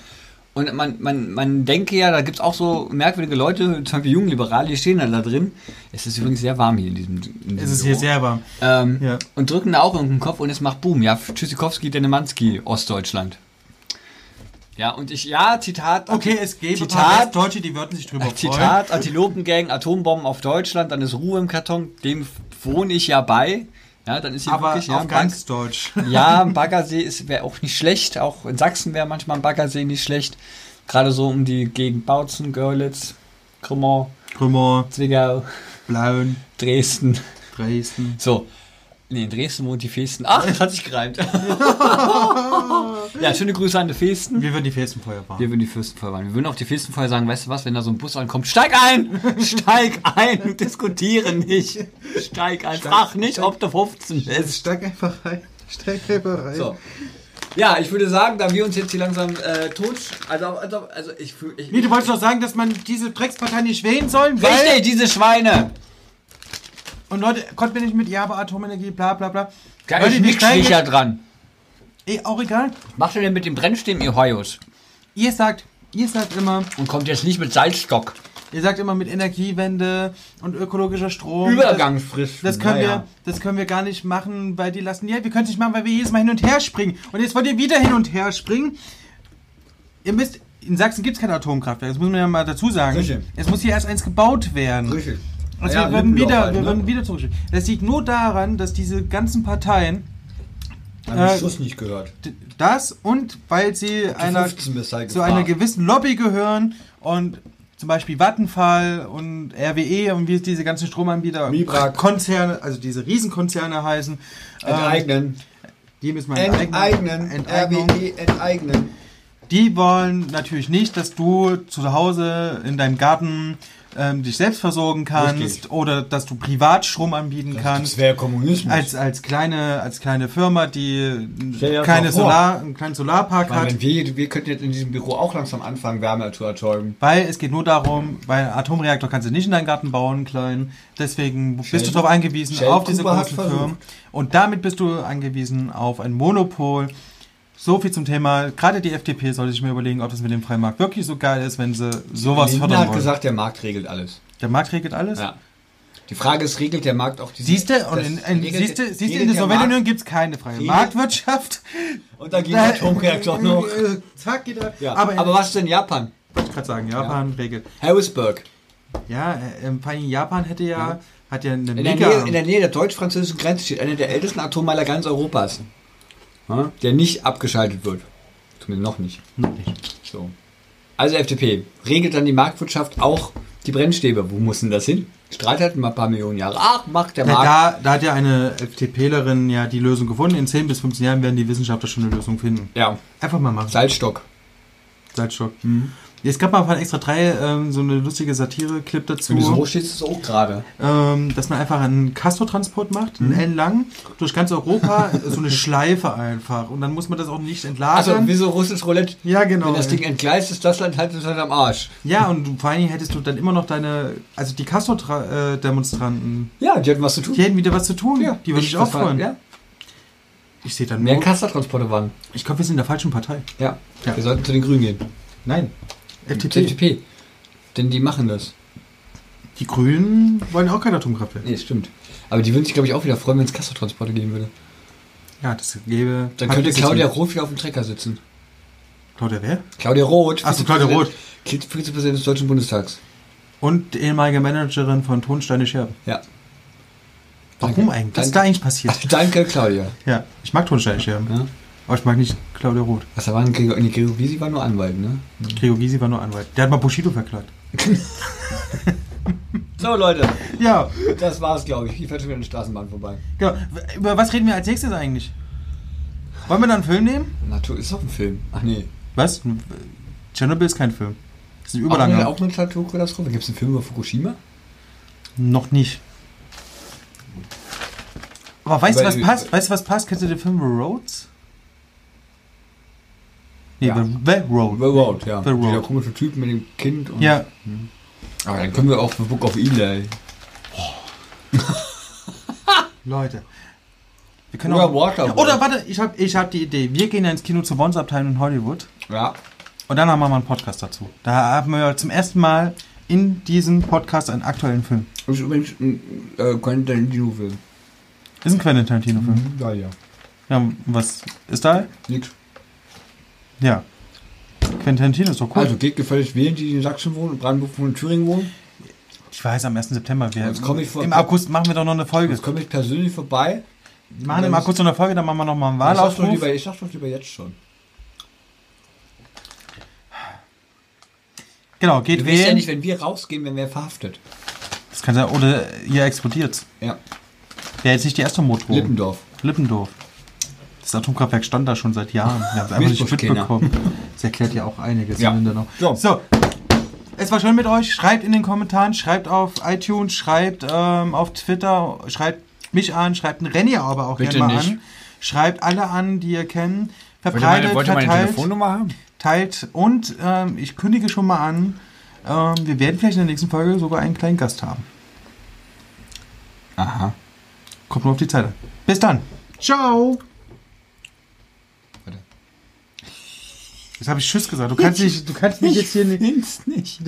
Und man, man, man denke ja, da gibt es auch so merkwürdige Leute, zum Beispiel Jungliberale, die stehen dann da drin. Es ist übrigens sehr warm hier in diesem, in diesem Es ist hier Büro. sehr warm. ähm, Ja. Und drücken da auch irgendeinen Kopf und es macht Boom. Ja, Tschüssikowski, Denemanski, Ostdeutschland. Ja, und ich, ja, Zitat. Okay, es gäbe Zitat, Westdeutsche, die würden sich drüber freuen. Zitat, Antilopengang, Atombomben auf Deutschland, dann ist Ruhe im Karton, dem wohne ich ja bei. Ja, dann ist hier Aber wirklich, ja, auf ganz Deutsch. ja, ein Baggersee wäre auch nicht schlecht. Auch in Sachsen wäre manchmal ein Baggersee nicht schlecht. Gerade so um die Gegend Bautzen, Görlitz, Krummer, Krümmer, Zwickau, Blauen, Dresden. Dresden. So. Nee, in Dresden wohnt die Festen. Ach, das hat sich gereimt. ja, schöne Grüße an die Festen. Wir würden die Festenfeuer fahren. Wir würden die Fürstenfeuer waren. Wir würden auch die Fürstenfeuer sagen, weißt du was, wenn da so ein Bus ankommt, steig ein! Steig ein! Diskutiere nicht! Steig ein! Frag nicht, ob du 15 bist. Steig einfach rein. Steig einfach rein. So. Ja, ich würde sagen, da wir uns jetzt hier langsam äh, tot... Also, also, also ich fühle... Ich, Wie, du wolltest doch sagen, dass man diese Dreckspartei nicht wählen sollen, weil... Richtig, diese Schweine! Und Leute, konnten wir nicht mit Ja, aber Atomenergie, bla bla bla. Da Leute, ist nichts sicher dran. Eh, auch egal. Was macht ihr denn mit dem Brennstäben, ihr Heuos? Ihr sagt, ihr sagt immer, Und kommt jetzt nicht mit Salzstock. ihr sagt immer mit Energiewende und ökologischer Strom. Übergangsfrist. Das, das können Naja. wir, das können wir gar nicht machen, weil die lassen, ja, wir können es nicht machen, weil wir jedes Mal hin und her springen. Und jetzt wollt ihr wieder hin und her springen. Ihr müsst, in Sachsen gibt es kein Atomkraftwerk, das muss man ja mal dazu sagen. Richtig. Es muss hier erst eins gebaut werden. Richtig. Also Ja, wir Lippendorf wieder, halt, wir ne? würden wieder zurück. Das liegt nur daran, dass diese ganzen Parteien Haben Äh, Schuss nicht gehört. das und weil sie einer, 15 bist zu einer gewissen Lobby gehören und zum Beispiel Vattenfall und RWE und wie diese ganzen Stromanbieter Mibrak. Konzerne, also diese Riesenkonzerne heißen. ähm, Enteignen. die müssen wir Enteignen. Enteignung. RWE enteignen. Die wollen natürlich nicht, dass du zu Hause in deinem Garten ähm, dich selbst versorgen kannst Richtig. oder dass du privat Strom anbieten kannst. wäre Kommunismus. Als, als, kleine, als kleine Firma, die das keine. Solar, einen kleinen Solarpark Weil hat. wir, wir könnten jetzt in diesem Büro auch langsam anfangen, Wärme zu erzeugen. Weil es geht nur darum, weil Atomreaktor kannst du nicht in deinen Garten bauen, klein. Deswegen bist du Shell- darauf angewiesen, Shell auf diese großen versucht. Firmen. Und damit bist du angewiesen auf ein Monopol. So viel zum Thema. Gerade die FDP sollte sich mir überlegen, ob das mit dem freien Markt wirklich so geil ist, wenn sie sowas Lindner fördern hat wollen. gesagt, der Markt regelt alles. der Markt regelt alles. Ja. Die Frage ist, regelt der Markt auch die Siehst du, in, in, regelt- siehst du, siehst du, regelt in der der Sowjetunion gibt es keine freie Regelt- Marktwirtschaft. Und da geht der Atomreaktor noch. Äh, Zack, geht er. Ja. Aber, Aber, was ist denn Japan? wollte ich gerade sagen, Japan regelt. Harrisburg. Ja, äh, ähm, vor allem Japan hätte ja, Ja. hat ja eine In der. Nähe, in der Nähe der deutsch-französischen Grenze steht einer der ältesten Atommeiler ganz Europas. Ja, der nicht abgeschaltet wird. Zumindest noch nicht. So. Also FDP, regelt dann die Marktwirtschaft auch die Brennstäbe? Wo muss denn das hin? Streit halt mal ein paar Millionen Jahre. Ach, macht der Ja, Markt. da, da hat ja eine FDPlerin ja die Lösung gefunden. In 10 bis 15 Jahren werden die Wissenschaftler schon eine Lösung finden. Ja, Einfach mal machen. Salzstock. Salzstock. Es gab mal von Extra 3 ähm, so eine lustige Satire-Clip dazu. Wenn du so stehst, ist es auch gerade. ähm, dass man einfach einen Castor-Transport macht, Mhm. einen L lang, durch ganz Europa, so eine Schleife einfach. Und dann muss man das auch nicht entlagern. Also wie so russisch Roulette. ja, genau. Wenn das Ding entgleist, ist das Land halt halt am Arsch. ja, und vor allen Dingen hättest du dann immer noch deine, also die Castor-Demonstranten, Ja, die hatten was zu tun. die hätten wieder was zu tun. die würden sich auch freuen. Ja. Ich sehe dann Mehr nur, Kastertransporte waren. ich glaube, wir sind in der falschen Partei. Ja. Ja. Wir sollten zu den Grünen gehen. Nein. FDP. FDP. Denn die machen das. Die Grünen wollen auch kein Atomkraftwerk. Nee, stimmt. Aber die würden sich, glaube ich, auch wieder freuen, wenn es Kastertransporte geben würde. Ja, das gäbe. Dann könnte Claudia Roth. Wieder auf dem Trecker sitzen. Claudia wer? Claudia Roth. Ach so, Claudia Roth. Vizepräsident- des Deutschen Bundestags. Und ehemalige Managerin von Tonsteine Scherben. Ja. Warum Danke. eigentlich? Was ist da eigentlich passiert? Danke, Claudia. Ja, ich mag Tonsteine Scherben. Ja. Aber ich mag nicht Claudia Roth. Was da war ein Gregor, nee, Gregor Gysi war nur Anwalt, ne? Gregor Gysi war nur Anwalt. Der hat mal Bushido verklagt. So, Leute. Ja, Das war's, glaube ich. Hier fährt schon wieder eine Straßenbahn vorbei. genau. Über was reden wir als nächstes eigentlich? Wollen wir dann einen Film nehmen? Natur ist doch ein Film. Ach nee. Was? Chernobyl ist kein Film. Das ist ein Auch eine, auch eine Naturkatastrophe. Gibt es einen Film über Fukushima? Noch nicht. Aber weißt du, was passt? Weißt du, was passt? Kennst du den Film Roads? Nee, Ja. The, The Road. The Road, ja. The Road. Dieser komische Typ mit dem Kind. Und Ja, Aber dann können wir auch The Book of Eli. Leute. Wir können Oder auch, Waterworld. Oder warte, ich habe ich hab die Idee. Wir gehen ja ins Kino zur Bonds-Abteilung in Hollywood Ja. und dann machen wir mal einen Podcast dazu. Da haben wir zum ersten Mal in diesem Podcast einen aktuellen Film. Das ist übrigens ein äh, Quentin Tarantino-Film. Ist ein Quentin Tarantino-Film. Ja, ja. Ja, und was ist da? Nix. Ja. Quentin Tarantino ist doch cool. Also geht gefälligst wählen, die in Sachsen wohnen, Brandenburg und Thüringen wohnen. ich weiß, am 1. September. Wir, vor- Im August machen wir doch noch eine Folge. Jetzt komme ich persönlich vorbei. Wir machen im August noch eine Folge, dann machen wir noch mal einen Ich sag, lieber, ich sag doch lieber jetzt schon. Genau, geht Du weißt ja wählen. nicht, wenn wir rausgehen, wenn wir verhaftet. das kann sein, oder ihr explodiert. Ja. Wäre jetzt nicht die erste Motor. Lippendorf. Lippendorf. Das Atomkraftwerk stand da schon seit Jahren. Wir haben es einfach nicht mitbekommen. Das erklärt ja auch einiges Ja. Mindanao. So. Es war schön mit euch. Schreibt in den Kommentaren, schreibt auf iTunes, schreibt ähm, auf Twitter, schreibt mich an, schreibt einen Renny aber auch Bitte gerne mal nicht. an. Schreibt alle an, die ihr kennt. Verbreitet, verteilt, haben? teilt und ähm, ich kündige schon mal an, ähm, wir werden vielleicht in der nächsten Folge sogar einen kleinen Gast haben. Aha. Kommt nur auf die Zeit an. Bis dann. Ciao. Warte. Jetzt habe ich Tschüss gesagt. Du kannst nicht, du kannst mich jetzt hier nicht. nicht.